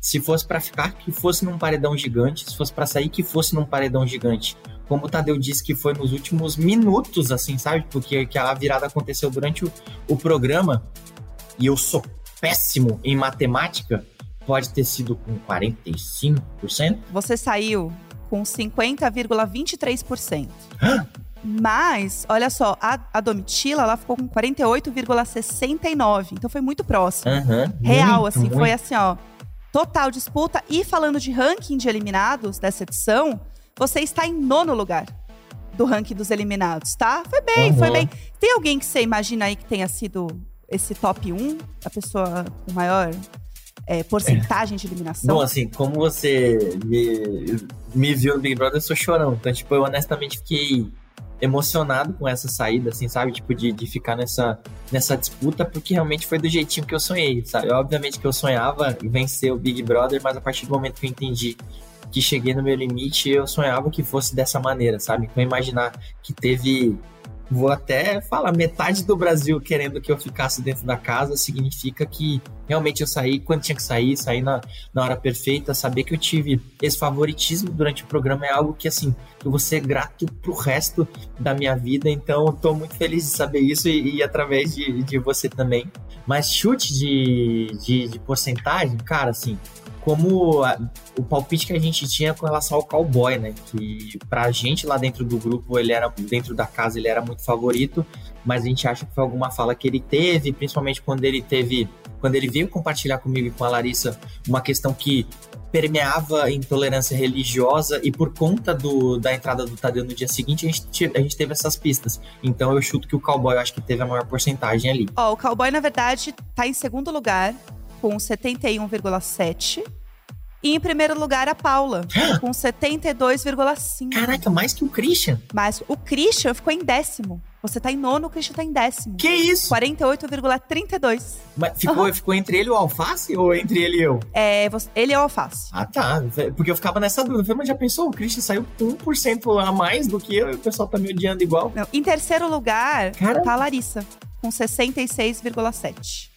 se fosse pra ficar, que fosse num paredão gigante, se fosse pra sair, que fosse num paredão gigante. Como o Tadeu disse que foi nos últimos minutos, assim, sabe? Porque que a virada aconteceu durante o, o programa, e eu sou péssimo em matemática, pode ter sido com 45%. Você saiu com 50,23%. Mas, olha só, a, a Domitila, ela ficou com 48,69%. Então foi muito próximo. Aham, Real, muito, assim, muito. foi assim, ó. Total disputa. E falando de ranking de eliminados dessa edição, você está em nono lugar do ranking dos eliminados, tá? Foi bem, Uhum. foi bem. Tem alguém que você imagina aí que tenha sido esse top 1? A pessoa com maior é, porcentagem de eliminação? Bom, assim, como você me, me viu no Big Brother, eu sou chorão. Então, tipo, eu honestamente fiquei emocionado com essa saída, assim, sabe? Tipo, de, de ficar nessa, nessa disputa, porque realmente foi do jeitinho que eu sonhei, sabe? Obviamente que eu sonhava vencer o Big Brother, mas a partir do momento que eu entendi que cheguei no meu limite, eu sonhava que fosse dessa maneira, sabe? Então, imaginar que teve. Vou até falar, metade do Brasil querendo que eu ficasse dentro da casa significa que realmente eu saí quando tinha que sair, saí na, na hora perfeita, saber que eu tive esse favoritismo durante o programa é algo que, assim, eu vou ser grato pro resto da minha vida, então eu tô muito feliz de saber isso e, e através de, de você também. Mas chute de, de, de porcentagem, cara, assim, como a- o palpite que a gente tinha com relação ao cowboy, né? Que pra gente lá dentro do grupo, ele era, dentro da casa, ele era muito favorito, mas a gente acha que foi alguma fala que ele teve, principalmente quando ele teve, quando ele veio compartilhar comigo e com a Larissa uma questão que permeava intolerância religiosa e por conta do, da entrada do Tadeu no dia seguinte, a gente, a gente teve essas pistas. Então eu chuto que o cowboy acho que teve a maior porcentagem ali. Ó, o Cowboy, na verdade, tá em segundo lugar, com 71,7%. E em primeiro lugar, a Paula, com 72,5%. Caraca, mais que o Christian? Mas o Christian ficou em décimo. Você tá em nono, o Christian tá em décimo. Que isso? 48,32%. Mas ficou, ficou entre ele o Alface ou entre ele e eu? É, você- ele é o alface. Ah, tá. Porque eu ficava nessa dúvida. Mas já pensou? O Christian saiu com 1% a mais do que eu e o pessoal tá me odiando igual. Não, em terceiro lugar, Caramba. tá a Larissa, com 66,7%.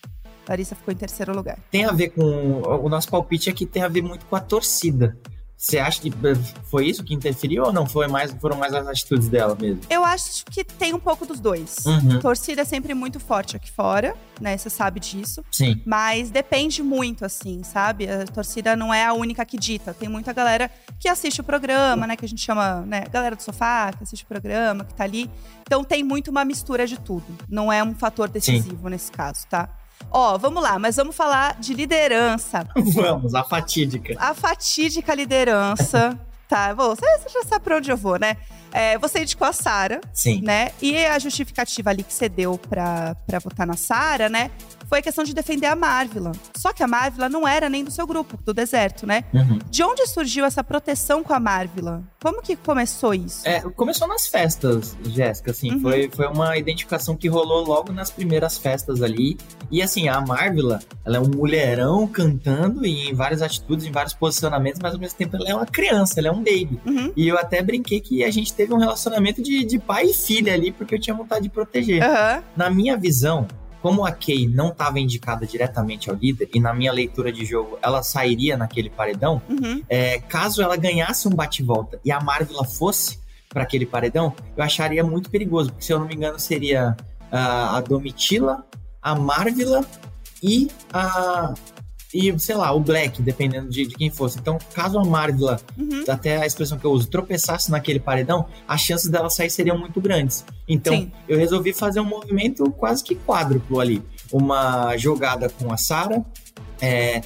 Larissa ficou em terceiro lugar. Tem a ver com. O nosso palpite aqui tem a ver muito com a torcida. Você acha que eh, foi isso que interferiu ou não? Foi mais, foram mais as atitudes dela mesmo? Eu acho que tem um pouco dos dois. Uhum. Torcida é sempre muito forte aqui fora, né? Você sabe disso. Sim. Mas depende muito, assim, sabe? A torcida não é a única que dita. Tem muita galera que assiste o programa, né? Que a gente chama, né? Galera do sofá, que assiste o programa, que tá ali. Então tem muito uma mistura de tudo. Não é um fator decisivo nesse caso, tá? Ó, vamos lá, mas vamos falar de liderança. Vamos, a fatídica. A fatídica liderança. tá, bom, você, já sabe pra onde eu vou, né? É, você indicou a Sara, Sim. né? E a justificativa ali que você deu pra, pra votar na Sara, né? Foi a questão de defender a Marvila. Só que a Marvila não era nem do seu grupo, do deserto, né? Uhum. De onde surgiu essa proteção com a Marvila? Como que começou isso? É, começou nas festas, Jéssica, assim, Uhum. foi, foi uma identificação que rolou logo nas primeiras festas ali. E assim, a Marvila, ela é um mulherão cantando e em várias atitudes, em vários posicionamentos, mas ao mesmo tempo ela é uma criança, ela é um baby. Uhum. E eu até brinquei que a gente teve um relacionamento de, de pai e filha ali, porque eu tinha vontade de proteger. Na minha visão, como a Kay não estava indicada diretamente ao líder, e na minha leitura de jogo ela sairia naquele paredão, Uhum. é, caso ela ganhasse um bate-volta e a Marvila fosse para aquele paredão, eu acharia muito perigoso, porque se eu não me engano seria ah, a Domitila, a Marvila e a. E, sei lá, o Black, dependendo de, de quem fosse. Então, caso a Marvila, Uhum. até a expressão que eu uso, tropeçasse naquele paredão, as chances dela sair seriam muito grandes. Então, Sim. eu resolvi fazer um movimento quase que quádruplo ali. Uma jogada com a Sara, é,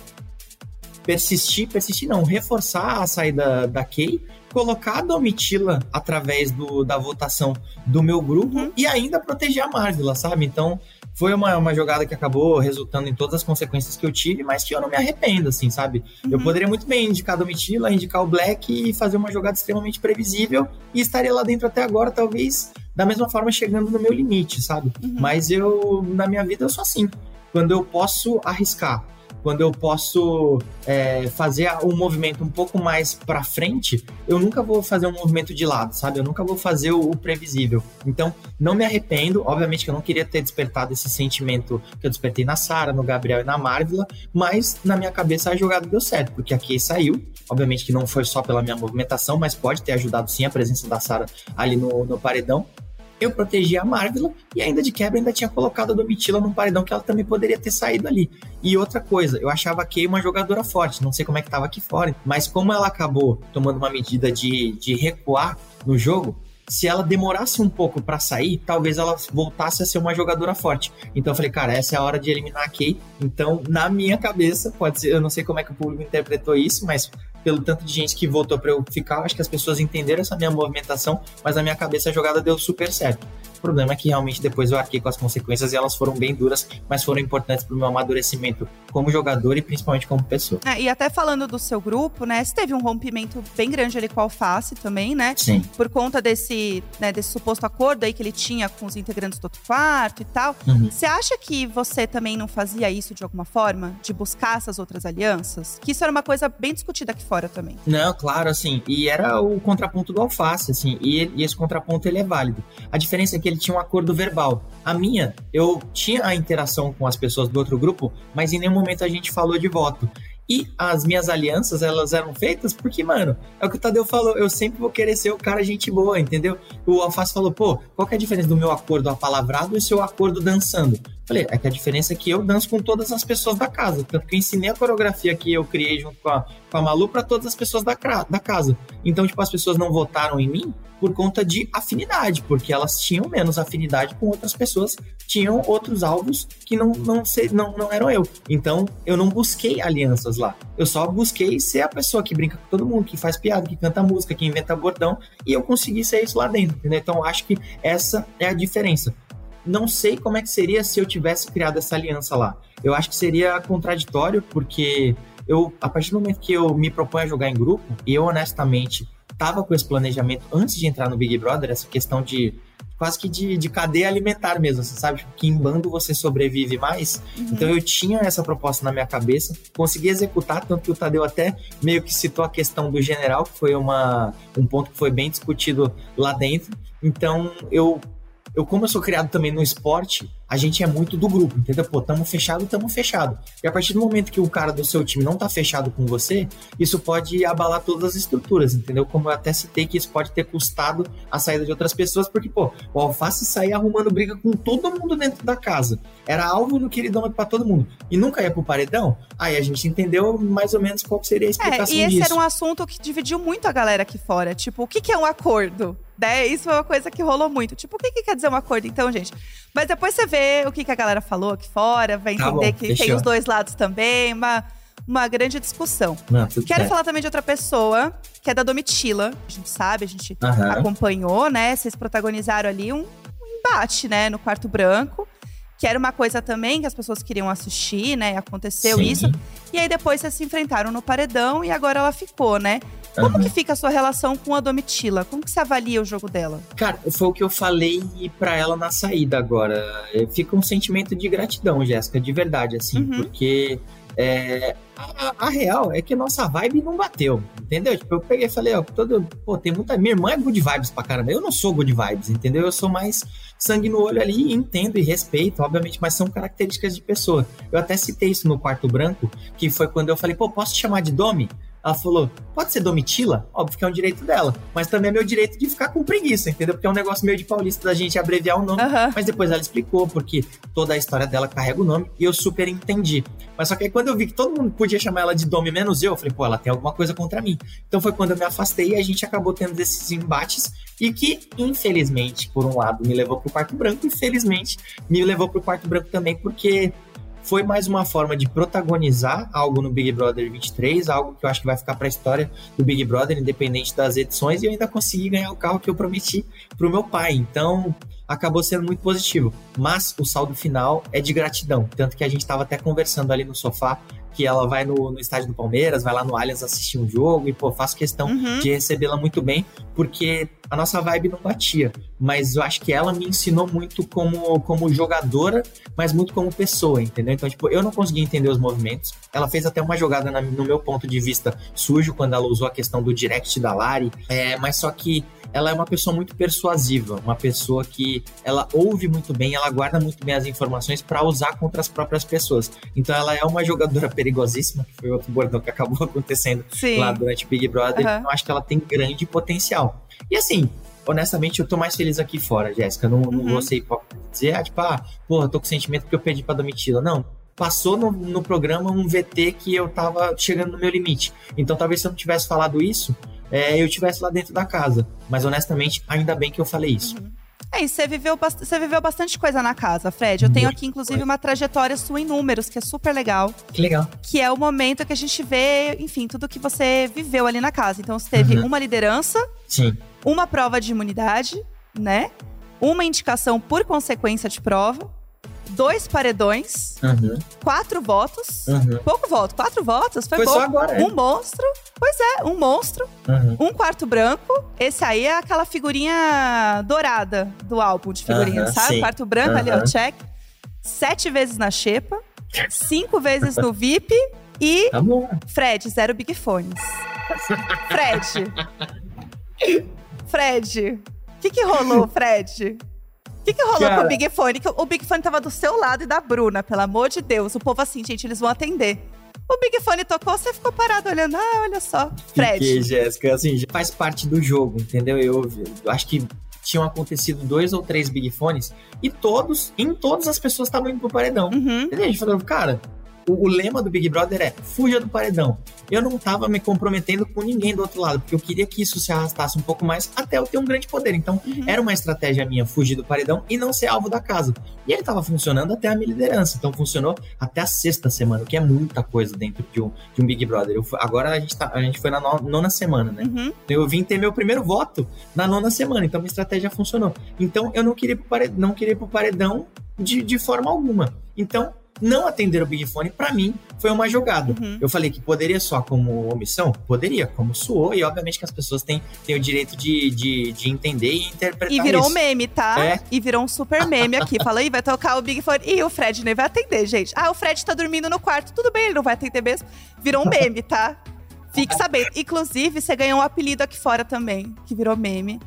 persistir, persistir não, reforçar a saída da Kay, colocar a Domitila através do, da votação do meu grupo Uhum. e ainda proteger a Marvila, sabe? Então, foi uma, uma jogada que acabou resultando em todas as consequências que eu tive, mas que eu não me arrependo, assim, sabe? Eu Uhum. poderia muito bem indicar a Domitila, indicar o Black e fazer uma jogada extremamente previsível e estaria lá dentro até agora, talvez da mesma forma chegando no meu limite, sabe? Uhum. Mas eu, na minha vida, eu sou assim. Quando eu posso arriscar, quando eu posso é, fazer um movimento um pouco mais pra frente, eu nunca vou fazer um movimento de lado, sabe? Eu nunca vou fazer o, o previsível. Então, não me arrependo. Obviamente que eu não queria ter despertado esse sentimento que eu despertei na Sara, no Gabriel e na Marvila, mas na minha cabeça a jogada deu certo, porque a Kay saiu. Obviamente que não foi só pela minha movimentação, mas pode ter ajudado sim a presença da Sara ali no, no paredão. Eu protegi a Marvila e ainda de quebra ainda tinha colocado a Domitila num paredão que ela também poderia ter saído ali. E outra coisa, eu achava a Kay uma jogadora forte, não sei como é que tava aqui fora, mas como ela acabou tomando uma medida de, de recuar no jogo, se ela demorasse um pouco pra sair, talvez ela voltasse a ser uma jogadora forte. Então eu falei, cara, essa é a hora de eliminar a Kay. Então, na minha cabeça, pode ser, eu não sei como é que o público interpretou isso, mas pelo tanto de gente que votou pra eu ficar, acho que as pessoas entenderam essa minha movimentação, mas na minha cabeça a jogada deu super certo. O problema é que realmente depois eu arquei com as consequências e elas foram bem duras, mas foram importantes pro meu amadurecimento como jogador e principalmente como pessoa. É, e até falando do seu grupo, né? Você teve um rompimento bem grande ali com a Alface também, né? Sim. Por conta desse, né, desse suposto acordo aí que ele tinha com os integrantes do outro quarto e tal. Uhum. Você acha que você também não fazia isso de alguma forma? De buscar essas outras alianças? Que isso era uma coisa bem discutida aqui fora também. Não, claro, assim, e era o contraponto do alface, assim, e, e esse contraponto ele é válido. A diferença é que ele tinha um acordo verbal. A minha, eu tinha a interação com as pessoas do outro grupo, mas em nenhum momento a gente falou de voto. E as minhas alianças, elas eram feitas porque, mano, é o que o Tadeu falou, eu sempre vou querer ser o cara gente boa, entendeu? O Alface falou, pô, qual que é a diferença do meu acordo apalavrado e seu acordo dançando? Falei, é que a diferença é que eu danço com todas as pessoas da casa. Tanto que eu ensinei a coreografia que eu criei junto com a, com a Malu pra todas as pessoas da, da casa. Então, tipo, as pessoas não votaram em mim por conta de afinidade, porque elas tinham menos afinidade com outras pessoas, tinham outros alvos que não, não, não, não eram eu. Então, eu não busquei alianças lá. Eu só busquei ser a pessoa que brinca com todo mundo, que faz piada, que canta música, que inventa bordão, e eu consegui ser isso lá dentro, entendeu? Então, acho que essa é a diferença não sei como é que seria se eu tivesse criado essa aliança lá. Eu acho que seria contraditório, porque eu, a partir do momento que eu me proponho a jogar em grupo, e eu honestamente tava com esse planejamento antes de entrar no Big Brother, essa questão de quase que de, de cadeia alimentar mesmo, você sabe? Tipo, que em bando você sobrevive mais. Então eu tinha essa proposta na minha cabeça, consegui executar, tanto que o Tadeu até meio que citou a questão do general, que foi uma, um ponto que foi bem discutido lá dentro. Então eu eu, como eu sou criado também no esporte, a gente é muito do grupo, entendeu? Pô, tamo fechado, tamo fechado. E a partir do momento que o cara do seu time não tá fechado com você, isso pode abalar todas as estruturas, entendeu? Como eu até citei que isso pode ter custado a saída de outras pessoas, porque, pô, o Alface saía arrumando briga com todo mundo dentro da casa. Era alvo no queridão para todo mundo. E nunca ia pro paredão. Aí a gente entendeu mais ou menos qual seria a explicação É, e esse disso. era um assunto que dividiu muito a galera aqui fora. Tipo, o que, que é um acordo? Né? Isso é uma coisa que rolou muito. Tipo, o que, que quer dizer um acordo, então, gente? Mas depois você vê o que, que a galera falou aqui fora, vai Tá entender bom, que tem os dois lados também, uma, uma grande discussão. Não, Quero certo. falar também de outra pessoa, que é da Domitila. A gente sabe, a gente Aham. acompanhou, né? Vocês protagonizaram ali um, um embate, né, no quarto branco. Que era uma coisa também que as pessoas queriam assistir, né? Aconteceu Sim. isso. E aí depois vocês se enfrentaram no paredão e agora ela ficou, né? Como Aham. que fica a sua relação com a Domitila? Como que você avalia o jogo dela? Cara, foi o que eu falei pra ela na saída agora. Fica um sentimento de gratidão, Jéssica, de verdade, assim, Uhum. porque é, a, a real é que a nossa vibe não bateu, entendeu? Tipo, eu peguei e falei, ó, todo, pô, tem muita. Minha irmã é good vibes pra caramba. Eu não sou good vibes, entendeu? Eu sou mais sangue no olho ali, entendo e respeito, obviamente, mas são características de pessoa. Eu até citei isso no quarto branco, que foi quando eu falei, pô, posso te chamar de Domi? Ela falou, pode ser Domitila? Óbvio que é um direito dela, mas também é meu direito de ficar com preguiça, entendeu? Porque é um negócio meio de paulista da gente abreviar o nome. Aham. Mas depois ela explicou, porque toda a história dela carrega o nome e eu super entendi. Mas só que aí quando eu vi que todo mundo podia chamar ela de Domi menos eu, eu falei, pô, ela tem alguma coisa contra mim. Então foi quando eu me afastei e a gente acabou tendo esses embates e que, infelizmente, por um lado, me levou pro quarto branco e, felizmente, me levou pro quarto branco também, porque foi mais uma forma de protagonizar algo no Big Brother 23, algo que eu acho que vai ficar pra história do Big Brother, independente das edições, e eu ainda consegui ganhar o carro que eu prometi pro meu pai. Então, acabou sendo muito positivo. Mas o saldo final é de gratidão. Tanto que a gente estava até conversando ali no sofá que ela vai no, no estádio do Palmeiras, vai lá no Allianz assistir um jogo e, pô, faço questão Uhum. de recebê-la muito bem, porque a nossa vibe não batia. Mas eu acho que ela me ensinou muito como, como jogadora, mas muito como pessoa, entendeu? Então, tipo, eu não conseguia entender os movimentos. Ela fez até uma jogada, na- no meu ponto de vista, sujo, quando ela usou a questão do direct da Lari. É, mas só que ela é uma pessoa muito persuasiva, uma pessoa que ela ouve muito bem, ela guarda muito bem as informações para usar contra as próprias pessoas. Então ela é uma jogadora perigosíssima, que foi outro bordão que acabou acontecendo Sim. lá durante Big Brother. Aham. Então acho que ela tem grande potencial. E assim, honestamente, eu tô mais feliz aqui fora, Jéssica. Não, não Uhum. vou ser hipócrita dizer, ah, tipo, ah, porra, tô com sentimento que eu perdi pra Domitila. Não. Passou no, no programa um VT que eu tava chegando no meu limite. Então talvez se eu não tivesse falado isso, é, eu estivesse lá dentro da casa. Mas honestamente, ainda bem que eu falei isso. É, e você viveu, você viveu bastante coisa na casa, Fred. Eu tenho aqui, inclusive, uma trajetória sua em números, que é super legal. Que legal. Que é o momento que a gente vê, enfim, tudo que você viveu ali na casa. Então, você teve Uhum. uma liderança, Sim. uma prova de imunidade, né? Uma indicação por consequência de prova, dois paredões, Uhum. quatro votos. Uhum. Pouco voto, quatro votos, foi, Foi pouco. só agora, é. Um monstro, pois é, um monstro, Uhum. um quarto branco. Esse aí é aquela figurinha dourada do álbum de figurinha, sabe? sim. Quarto branco ali, ó, check. Sete vezes na xepa, cinco vezes no VIP e Tá. Fred, zero Big Fones. Fred. Fred. O que, que rolou, Fred? O que, que rolou Cara. com o Big Fone? Que o Big Fone tava do seu lado e da Bruna, pelo amor de Deus. O povo assim, gente, eles vão atender. O Big Fone tocou, você ficou parado olhando. Ah, olha só. Fred. Fiquei, Jéssica, assim, já faz parte do jogo, entendeu? Eu, eu acho que tinham acontecido dois ou três Big Fones e todos, em todas as pessoas estavam indo pro paredão. Uhum. Entendeu? A gente falou, cara, o, o lema do Big Brother é fuja do paredão. Eu não tava me comprometendo com ninguém do outro lado, porque eu queria que isso se arrastasse um pouco mais até eu ter um grande poder. Então, Uhum. era uma estratégia minha fugir do paredão e não ser alvo da casa. E ele tava funcionando até a minha liderança. Então, funcionou até a sexta semana, o que é muita coisa dentro de um, de um Big Brother. Eu agora a gente, tá, a gente foi na no- nona semana, né? Uhum. Eu vim ter meu primeiro voto na nona semana, então minha estratégia funcionou. Então eu não queria ir pro paredão, não queria ir pro paredão de, de forma alguma. Então, não atender o Big Fone, pra mim, foi uma jogada. Uhum. Eu falei que poderia só como omissão? Poderia, como suou, e obviamente que as pessoas têm, têm o direito de, de, de entender e interpretar E virou um isso. meme, tá? É. E virou um super meme aqui. Fala aí, vai tocar o Big Fone. E o Fred nem vai atender, gente. Ah, o Fred tá dormindo no quarto. Tudo bem, ele não vai atender mesmo. Virou um meme, tá? Fique sabendo. Inclusive, você ganhou um apelido aqui fora também, que virou meme.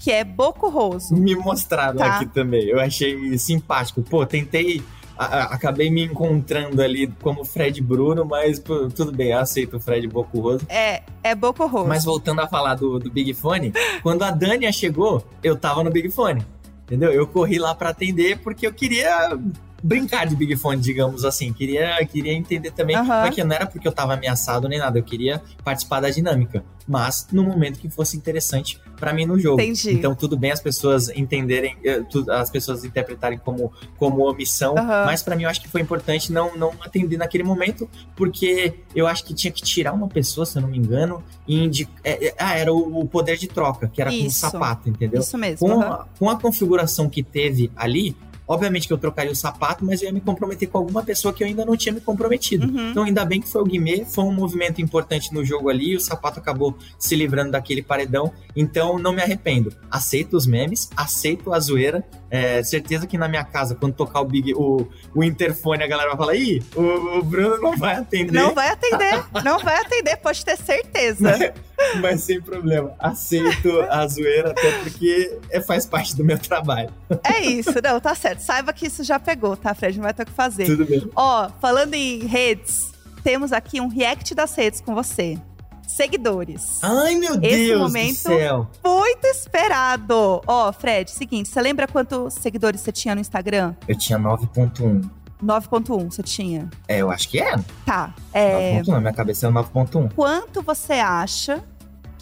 que é Bocurroso. Me mostraram Tá. aqui também. Eu achei simpático. Pô, tentei. A- acabei me encontrando ali como Fred Bruno, mas pô, tudo bem, eu aceito o Fred Bocurroso. É, é Bocurroso. Mas voltando a falar do, do Big Fone, quando a Dania chegou, eu tava no Big Fone. Entendeu? Eu corri lá pra atender porque eu queria brincar de Big Fone, digamos assim. Queria, queria entender também. Aham. Porque não era porque eu tava ameaçado nem nada, eu queria participar da dinâmica. Mas no momento que fosse interessante pra mim no jogo. Entendi. Então tudo bem as pessoas entenderem, eh, as pessoas interpretarem como, como omissão. Aham. Mas pra mim eu acho que foi importante não, não atender naquele momento, porque eu acho que tinha que tirar uma pessoa, se eu não me engano, e indi- é, é, ah, era o, poder de troca, que era com o Isso. sapato, entendeu? Isso mesmo. Com aham. a, com a configuração que teve ali, obviamente que eu trocaria o sapato, mas eu ia me comprometer com alguma pessoa que eu ainda não tinha me comprometido. Uhum. Então, ainda bem que foi o Guimê, foi um movimento importante no jogo ali, o sapato acabou se livrando daquele paredão. Então, não me arrependo. Aceito os memes, aceito a zoeira. É, certeza que na minha casa, quando tocar o Big, o, o interfone, a galera vai falar: ih, o, o Bruno não vai atender. Não vai atender, não vai atender, pode ter certeza. Mas sem problema. Aceito a zoeira, até porque é, faz parte do meu trabalho. É isso, não, tá certo. Saiba que isso já pegou, tá, Fred? Não vai ter o que fazer. Tudo bem. Ó, falando em redes, temos aqui um react das redes com você. Seguidores. Ai, meu Esse Deus momento- do céu. Muito esperado. Ó, Fred, seguinte, você lembra quantos seguidores você tinha no Instagram? Eu tinha 9.1. 9.1 você tinha. É, eu acho que é. Tá. É, 9.1, na minha cabeça é 9.1. quanto você acha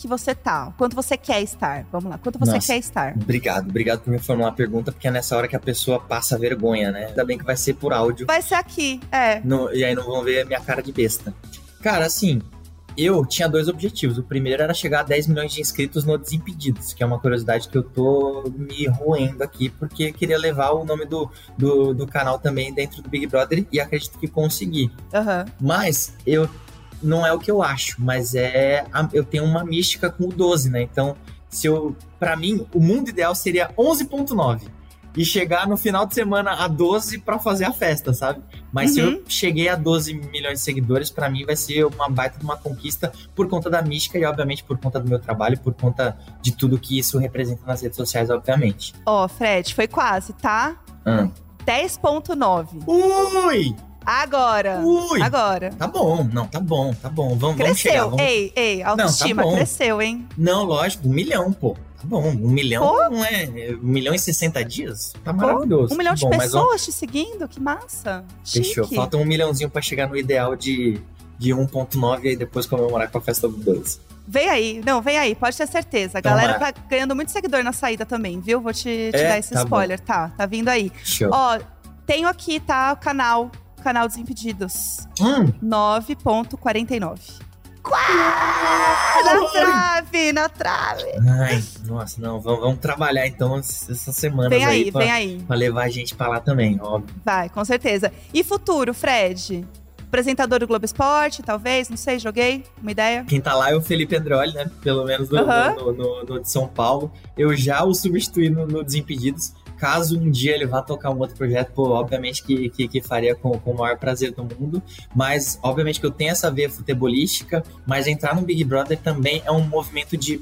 que você tá? Quanto você quer estar? Vamos lá, quanto você Nossa. quer estar? Obrigado, obrigado por me formular a pergunta, porque é nessa hora que a pessoa passa vergonha, né? Ainda bem que vai ser por áudio. Vai ser aqui, é. No- e aí não vão ver a minha cara de besta. Cara, assim, eu tinha dois objetivos. O primeiro era chegar a 10 milhões de inscritos no Desimpedidos, que é uma curiosidade que eu tô me roendo aqui, porque queria levar o nome do, do, do canal também dentro do Big Brother e acredito que consegui. Aham. Mas eu não é o que eu acho, mas é a- eu tenho uma mística com o 12, né? Então, se eu para mim, o mundo ideal seria 11.9 e chegar no final de semana a 12 pra fazer a festa, sabe? Mas se Uhum. eu cheguei a 12 milhões de seguidores, pra mim vai ser uma baita de uma conquista por conta da mística e obviamente por conta do meu trabalho, por conta de tudo que isso representa nas redes sociais, obviamente. Ó, Fred, foi quase, tá? Ah. 10.9. Ui! Agora. Ui! Agora. Tá bom, não, tá bom, tá bom. Vamos, vamos chegar. Cresceu. Vamos... Ei, ei, autoestima, Não, tá bom. cresceu, hein? Não, lógico, um milhão, pô. Tá bom, um milhão não é. Um milhão e 60 dias? Tá maravilhoso. Um milhão de bom, mas, ó, pessoas te seguindo? Que massa. Fechou. Chique. Falta um milhãozinho pra chegar no ideal de, de 1.9 e aí depois comemorar com a festa do 12. Vem aí, não, vem aí, pode ter certeza. A Tomara. galera tá ganhando muito seguidor na saída também, viu? Vou te, te É? dar esse Tá bom. spoiler, tá? Tá vindo aí. Show. Ó, tenho aqui, tá? O canal, canal Desimpedidos. Hum, 9.49. Quá! Na trave, na trave. ai, nossa, não, vamos, vamos trabalhar então essa semana Vem aí, aí, pra, vem aí. pra levar a gente pra lá também, óbvio. Vai, com certeza. E futuro, Fred? Apresentador do Globo Esporte, talvez? Não sei, joguei? Uma ideia? Quem tá lá é o Felipe Androli, né? Pelo menos no, Aham. no, no- no de São Paulo. Eu já o substituí no, no Desimpedidos. Caso um dia ele vá tocar um outro projeto, pô, obviamente que, que, que faria com, com o maior prazer do mundo. Mas, obviamente, que eu tenho essa veia futebolística, mas entrar no Big Brother também é um movimento de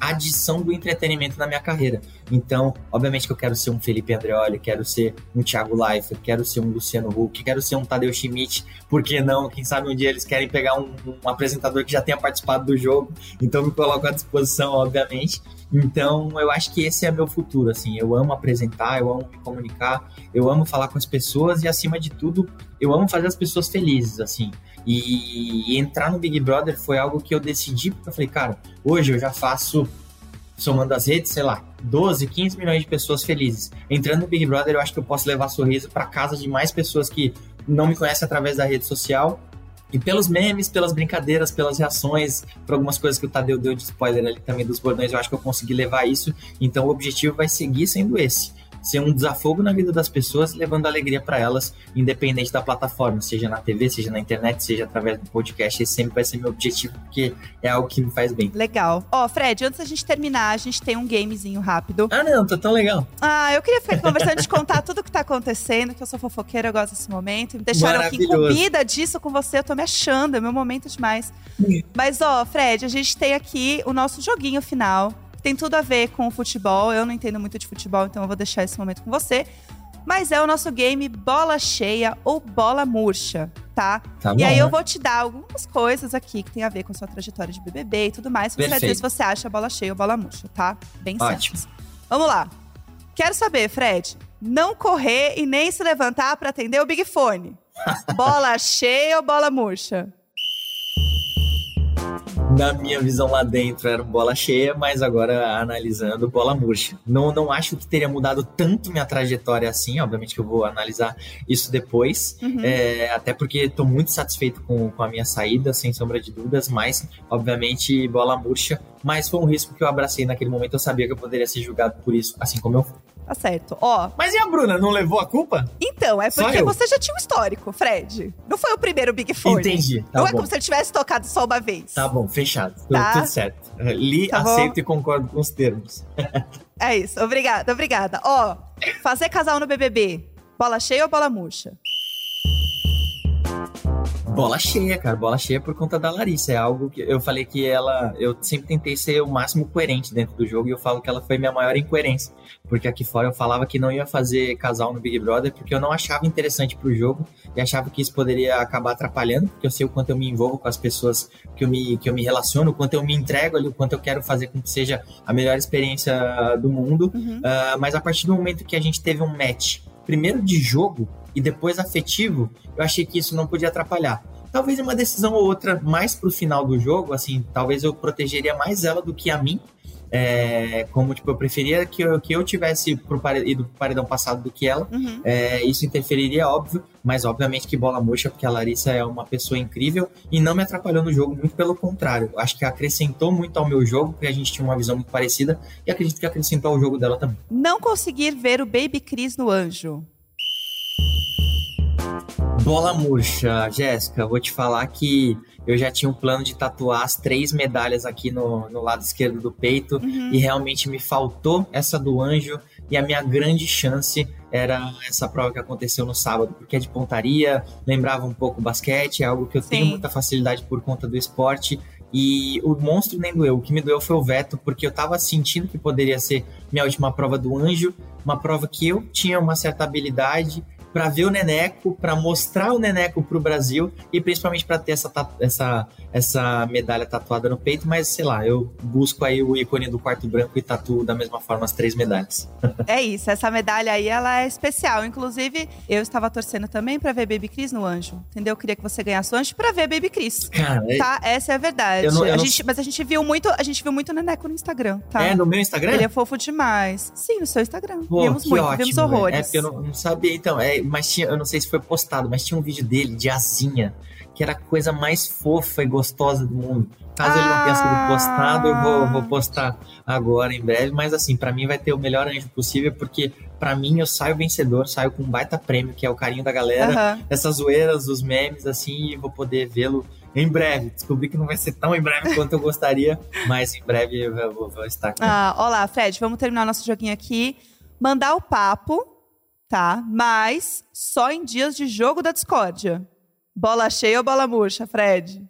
adição do entretenimento na minha carreira. Então, obviamente que eu quero ser um Felipe Andreoli, quero ser um Thiago Leifert, quero ser um Luciano Huck, quero ser um Tadeu Schmidt, por que não? Quem sabe um dia eles querem pegar um, um apresentador que já tenha participado do jogo, então me coloco à disposição, obviamente. Então, eu acho que esse é meu futuro, assim, eu amo apresentar, eu amo me comunicar, eu amo falar com as pessoas e, acima de tudo, eu amo fazer as pessoas felizes, assim. E, e entrar no Big Brother foi algo que eu decidi, porque eu falei, cara, hoje eu já faço somando as redes, sei lá, 12, 15 milhões de pessoas felizes. Entrando no Big Brother, eu acho que eu posso levar sorriso para casa de mais pessoas que não me conhecem através da rede social. E pelos memes, pelas brincadeiras, pelas reações, por algumas coisas que o Tadeu deu de spoiler ali também dos bordões, eu acho que eu consegui levar isso. Então o objetivo vai seguir sendo esse. Ser um desafogo na vida das pessoas, levando alegria para elas, independente da plataforma, seja na TV, seja na internet, seja através do podcast. Esse sempre vai ser meu objetivo, porque é algo que me faz bem. Legal. Ó, Fred, antes da gente terminar, a gente tem um gamezinho rápido. Ah, não, tá tão legal. Ah, eu queria ficar conversando, te contar tudo que tá acontecendo, que eu sou fofoqueira, eu gosto desse momento. Me deixaram aqui incumbida disso com você, eu tô me achando, é meu momento demais. Mas, ó, Fred, a gente tem aqui o nosso joguinho final, Tem tudo a ver com o futebol. Eu não entendo muito de futebol, então eu vou deixar esse momento com você. Mas é o nosso game bola cheia ou bola murcha, tá? Tá e bom, aí né? eu vou te dar algumas coisas aqui que tem a ver com a sua trajetória de BBB e tudo mais. Você vai dizer se você acha bola cheia ou bola murcha, tá? Bem Ótimo. simples. Vamos lá. Quero saber, Fred, não correr e nem se levantar pra atender o Big Fone. bola cheia ou bola murcha? Na minha visão lá dentro era bola cheia, mas agora analisando bola murcha. Não, não acho que teria mudado tanto minha trajetória assim, obviamente que eu vou analisar isso depois. Uhum. É, até porque estou muito satisfeito com, com a minha saída, sem sombra de dúvidas, mas obviamente bola murcha. Mas foi um risco que eu abracei naquele momento, eu sabia que eu poderia ser julgado por isso, assim como eu fui. Tá certo. Ó, Mas e a Bruna, não levou a culpa? então, é porque você já tinha um histórico, Fred. Não foi o primeiro Big Fone. Entendi. Tá não é bom. como se ele tivesse tocado só uma vez. Tá bom, fechado. Tudo- Tá. Tudo certo. Li, Tá bom. aceito e concordo com os termos. É isso. Obrigada, obrigada. Ó, fazer casal no BBB. Bola cheia ou bola murcha? Bola cheia, cara. Bola cheia por conta da Larissa. É algo que eu falei que ela. Eu sempre tentei ser o máximo coerente dentro do jogo e eu falo que ela foi minha maior incoerência. Porque aqui fora eu falava que não ia fazer casal no Big Brother porque eu não achava interessante pro jogo e achava que isso poderia acabar atrapalhando, porque eu sei o quanto eu me envolvo com as pessoas que eu me, que eu me relaciono, o quanto eu me entrego ali, o quanto eu quero fazer com que seja a melhor experiência do mundo. Uhum. Ah, mas a partir do momento que a gente teve um match, primeiro de jogo e depois afetivo, eu achei que isso não podia atrapalhar. Talvez uma decisão ou outra mais pro final do jogo, assim, talvez eu protegeria mais ela do que a mim. É, como tipo, eu preferia que eu, que eu tivesse pro pare- ido pro paredão passado do que ela. Uhum. É, isso interferiria, óbvio, mas obviamente que bola murcha, porque a Larissa é uma pessoa incrível e não me atrapalhou no jogo, muito pelo contrário. Acho que acrescentou muito ao meu jogo, porque a gente tinha uma visão muito parecida, e acredito que acrescentou ao jogo dela também. Não conseguir ver o Baby Cris no anjo. Bola murcha, Jéssica, vou te falar que eu já tinha um plano de tatuar as três medalhas aqui no, no lado esquerdo do peito Uhum. e realmente me faltou essa do anjo e a minha grande chance era essa prova que aconteceu no sábado, porque é de pontaria, lembrava um pouco o basquete, é algo que eu tenho Sim. muita facilidade por conta do esporte. E o monstro nem doeu. O que me doeu foi o veto, porque eu tava sentindo que poderia ser minha última prova do anjo, uma prova que eu tinha uma certa habilidade para ver o Neneco, para mostrar o Neneco pro Brasil e principalmente para ter essa, essa, essa medalha tatuada no peito, mas sei lá, eu busco aí o ícone do quarto branco e tatuo da mesma forma as três medalhas. É isso, essa medalha aí, ela é especial. Inclusive, eu estava torcendo também pra ver Baby Cris no anjo. Entendeu? Eu queria que você ganhasse o anjo pra ver Baby Cris. Cara, é- Tá? Essa é a verdade. Eu não- eu a não- gente, mas a gente viu muito, a gente viu muito Neneco no Instagram, tá? é no meu Instagram? Ele é fofo demais. Sim, no seu Instagram. Pô, vimos muito, ótimo, vimos velho. horrores. É porque eu não, não sabia, então. É, mas tinha, eu não sei se foi postado, mas tinha um vídeo dele de asinha, que era a coisa mais fofa e gostosa do mundo. Caso ele não tenha sido Ah. postado, eu vou, vou postar agora em breve. Mas assim, pra mim vai ter o melhor anjo possível, porque pra mim eu saio vencedor, saio com um baita prêmio, que é o carinho da galera. Aham. Essas zoeiras, os memes, assim, e vou poder vê-lo em breve. Descobri que não vai ser tão em breve quanto eu gostaria, mas em breve eu vou, vou estar aqui. Ah, olá, Fred, vamos terminar nosso joguinho aqui. Mandar o papo, tá? Mas só em dias de jogo da discórdia. Bola cheia ou bola murcha, Fred?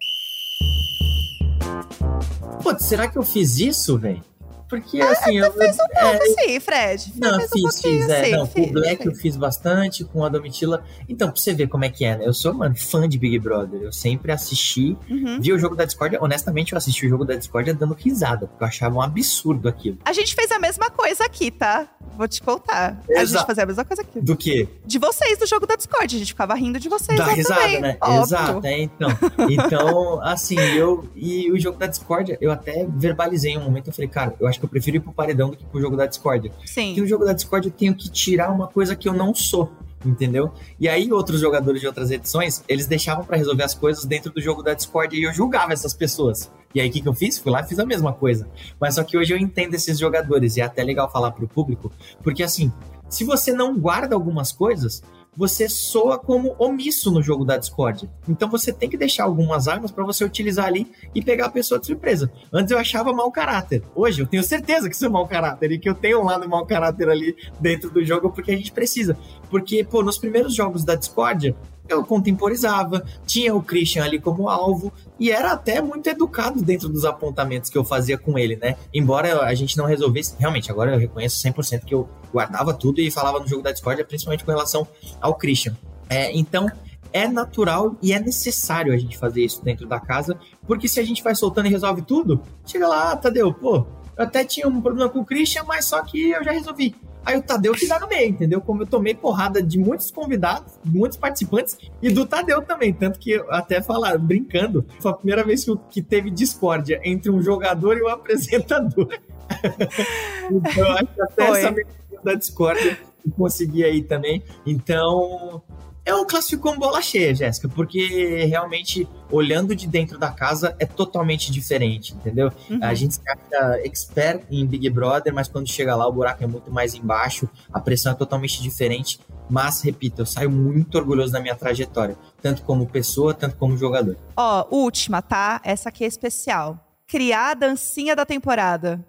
Putz, será que eu fiz isso, velho? Porque assim, eu. Fez um é, pouco sim, Fred. Não, Fez um fiz, fiz. É, assim, não, com fiz, o Black eu fiz. fiz bastante, com a Domitila. Então, pra você ver como é que é, né? Eu sou, mano, fã de Big Brother. Eu sempre assisti, Uhum. vi o jogo da Discord. Honestamente, eu assisti o jogo da Discord dando risada, porque eu achava um absurdo aquilo. A gente fez a mesma coisa aqui, tá? Vou te contar. A gente fazia a mesma coisa aqui. Do que? De vocês, do jogo da Discord. A gente ficava rindo de vocês lá risada, também. né? Óbvio. Exato, é, então. Então, assim, eu. E o jogo da Discord, eu até verbalizei em um momento, eu falei, cara, eu acho que eu prefiro ir pro paredão do que pro jogo da Discord. Porque Sim. no jogo da Discord eu tenho que tirar uma coisa que eu não sou. Entendeu? E aí, outros jogadores de outras edições, eles deixavam pra resolver as coisas dentro do jogo da Discord e eu julgava essas pessoas. E aí, o que, que eu fiz? Fui lá e fiz a mesma coisa. Mas só que hoje eu entendo esses jogadores e é até legal falar pro público, porque assim, se você não guarda algumas coisas, você soa como omisso no jogo da Discord. Então você tem que deixar algumas armas pra você utilizar ali e pegar a pessoa de surpresa. Antes eu achava mau caráter. Hoje eu tenho certeza que sou mau caráter e que eu tenho um lado mau caráter ali dentro do jogo porque a gente precisa. Porque, pô, nos primeiros jogos da Discord, eu contemporizava, tinha o Christian ali como alvo, e era até muito educado dentro dos apontamentos que eu fazia com ele, né? Embora a gente não resolvesse, realmente, agora eu reconheço 100% que eu guardava tudo e falava no jogo da Discord, principalmente com relação ao Christian. É, então, é natural e é necessário a gente fazer isso dentro da casa, porque se a gente vai soltando e resolve tudo, chega lá, ah, Tadeu, pô, eu até tinha um problema com o Christian, mas só que eu já resolvi. Aí o Tadeu que dá no meio, entendeu? Como eu tomei porrada de muitos convidados, muitos participantes e do Tadeu também. Tanto que até falar, brincando, foi a primeira vez que teve discórdia entre um jogador e um apresentador. então, eu acho que até foi. essa da discórdia consegui aí também. Então, eu classifico como bola cheia, Jéssica, porque realmente, olhando de dentro da casa, é totalmente diferente, entendeu? Uhum. A gente se acha expert em Big Brother, mas quando chega lá, o buraco é muito mais embaixo, a pressão é totalmente diferente. Mas, repito, eu saio muito orgulhoso da minha trajetória, tanto como pessoa, tanto como jogador. Ó, última, tá? Essa aqui é especial. Criar a dancinha da temporada.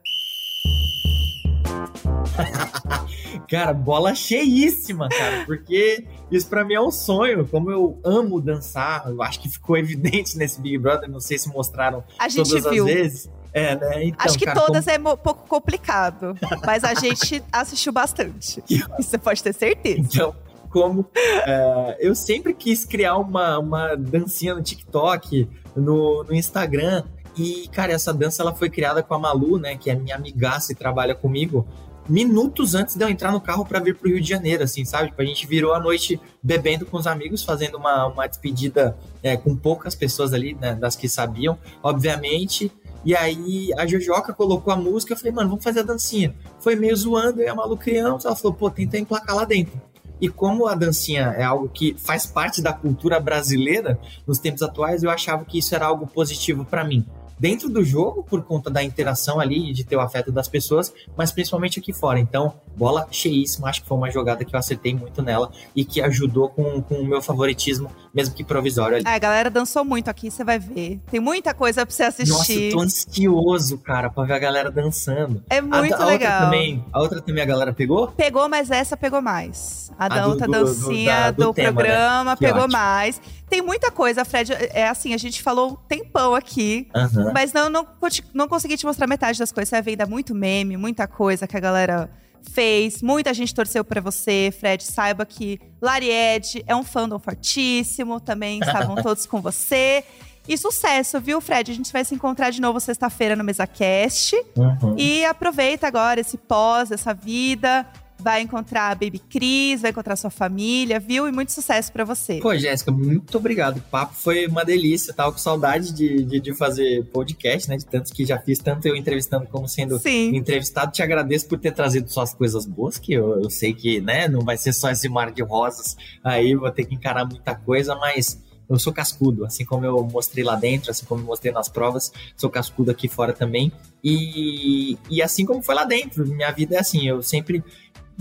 cara, bola cheíssima, cara, porque isso para mim é um sonho. Como eu amo dançar, eu acho que ficou evidente nesse Big Brother, não sei se mostraram a gente todas viu. as vezes. É, né? Então, Acho que cara, todas como... é um pouco complicado, mas a gente assistiu bastante. Isso você pode ter certeza. Então, como uh, eu sempre quis criar uma, uma dancinha no TikTok, no, no Instagram, e, cara, essa dança ela foi criada com a Malu, né, que é minha amigaça e trabalha comigo minutos antes de eu entrar no carro para vir pro Rio de Janeiro, assim, sabe? Tipo, a gente virou a noite bebendo com os amigos, fazendo uma, uma despedida é, com poucas pessoas ali, né, das que sabiam, obviamente. E aí a Jojoca colocou a música, eu falei, mano, vamos fazer a dancinha. Foi meio zoando, e a Malu criança, ela falou, pô, tenta emplacar lá dentro. E como a dancinha é algo que faz parte da cultura brasileira nos tempos atuais, eu achava que isso era algo positivo para mim dentro do jogo por conta da interação ali, de ter o afeto das pessoas, mas principalmente aqui fora. Então, bola cheíssima, acho que foi uma jogada que eu acertei muito nela e que ajudou com, com o meu favoritismo, mesmo que provisório ali. É, a galera dançou muito aqui, você vai ver. Tem muita coisa pra você assistir. Nossa, eu tô ansioso, cara, pra ver a galera dançando. É muito a, a legal. Outra também, a outra também a galera pegou? Pegou, mas essa pegou mais. A, A a do- outra do- do- dancinha da- do, do tema, né? programa Que pegou ótimo. mais. Tem muita coisa, Fred. É assim, a gente falou um tempão aqui. Aham. Mas não, não, não consegui te mostrar metade das coisas. Você vai ver ainda muito meme, muita coisa que a galera fez. Muita gente torceu pra você, Fred. Saiba que Laried é um fandom fortíssimo. Também estavam todos com você. E sucesso, viu, Fred? A gente vai se encontrar de novo sexta-feira no MesaCast. Uhum. E aproveita agora esse pós, essa vida. Vai encontrar a Baby Cris, vai encontrar sua família, viu? E muito sucesso pra você. Pô, Jéssica, muito obrigado. O papo foi uma delícia. Tava com saudade de, de, de fazer podcast, né? De tantos que já fiz, tanto eu entrevistando como sendo Sim. entrevistado. Te agradeço por ter trazido só as coisas boas, que eu, eu sei que, né, não vai ser só esse mar de rosas. Aí vou ter que encarar muita coisa, mas eu sou cascudo, assim como eu mostrei lá dentro, assim como eu mostrei nas provas, sou cascudo aqui fora também. E, e assim como foi lá dentro, minha vida é assim, eu sempre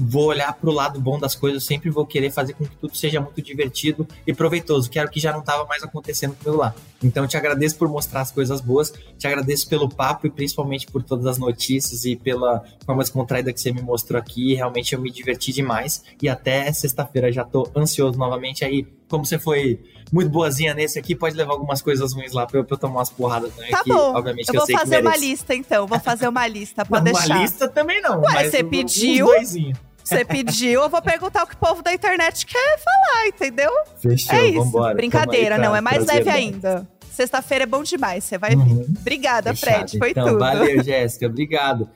vou olhar pro lado bom das coisas, sempre vou querer fazer com que tudo seja muito divertido e proveitoso, que era o que já não estava mais acontecendo comigo lá. Então eu te agradeço por mostrar as coisas boas, te agradeço pelo papo e principalmente por todas as notícias e pela forma descontraída que você me mostrou aqui. Realmente eu me diverti demais e até sexta-feira já tô ansioso novamente aí. Como você foi muito boazinha nesse aqui, pode levar algumas coisas ruins lá pra eu, pra eu tomar umas porradas também. Tá que, bom. Obviamente Eu eu vou fazer uma lista, então. Vou fazer uma lista, pode Não, deixar. Uma lista também não. Ué, mas você pediu? doisinhos. Você pediu, eu vou perguntar o que o povo da internet quer falar, entendeu? Fechou, é isso. vambora. Brincadeira, aí não. pra É mais leve bom. ainda. Sexta-feira é bom demais, você vai Uhum. Obrigada, Fechado, Fred. Foi então, tudo. Valeu, Jéssica. Obrigado.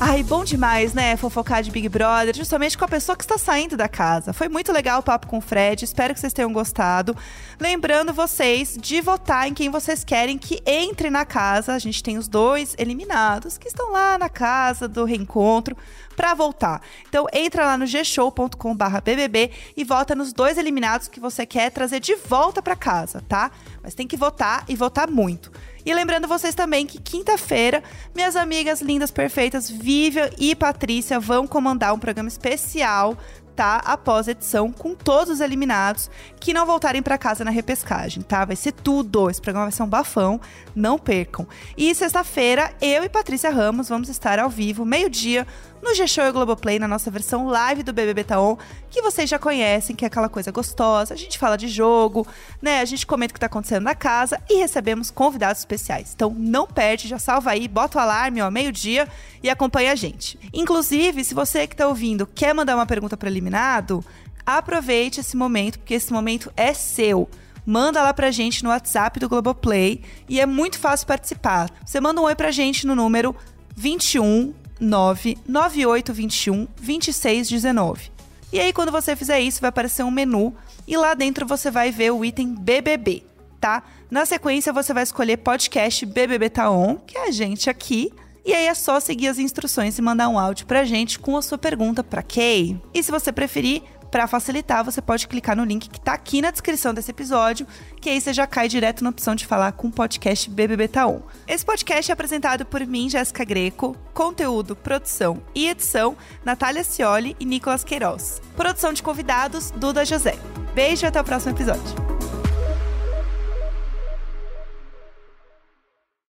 Ai, bom demais, né? Fofocar de Big Brother, justamente com a pessoa que está saindo da casa. Foi muito legal o papo com o Fred, espero que vocês tenham gostado. Lembrando vocês de votar em quem vocês querem que entre na casa. A gente tem os dois eliminados que estão lá na casa do reencontro para voltar. Então entra lá no gshow.com/bbb e vota nos dois eliminados que você quer trazer de volta para casa, tá? Mas tem que votar e votar muito. E lembrando vocês também que quinta-feira, minhas amigas lindas, perfeitas, Vivian e Patrícia vão comandar um programa especial, tá? Após a edição, com todos os eliminados que não voltarem pra casa na repescagem, tá? Vai ser tudo. Esse programa vai ser um bafão, não percam. E sexta-feira, eu e Patrícia Ramos vamos estar ao vivo, meio-dia, no G-Show e Globoplay, na nossa versão live do BBB Taon, que vocês já conhecem, que é aquela coisa gostosa. A gente fala de jogo, né? A gente comenta o que tá acontecendo na casa e recebemos convidados especiais. Então não perde, já salva aí, bota o alarme, ó, meio-dia e acompanha a gente. Inclusive, se você que tá ouvindo quer mandar uma pergunta para eliminado, aproveite esse momento, porque esse momento é seu manda lá pra gente no WhatsApp do Globoplay e é muito fácil participar. Você manda um oi pra gente no número 21 99821 2619. E aí, quando você fizer isso, vai aparecer um menu e lá dentro você vai ver o item BBB, tá? Na sequência, você vai escolher podcast BBB Tá On, que é a gente aqui. E aí é só seguir as instruções e mandar um áudio pra gente com a sua pergunta pra Kay. E se você preferir, para facilitar, você pode clicar no link que tá aqui na descrição desse episódio, que aí você já cai direto na opção de falar com o podcast BBB Taon. Esse podcast é apresentado por mim, Jéssica Greco, conteúdo, produção e edição, Natália Cioli e Nicolas Queiroz. Produção de convidados, Duda José. Beijo e até o próximo episódio.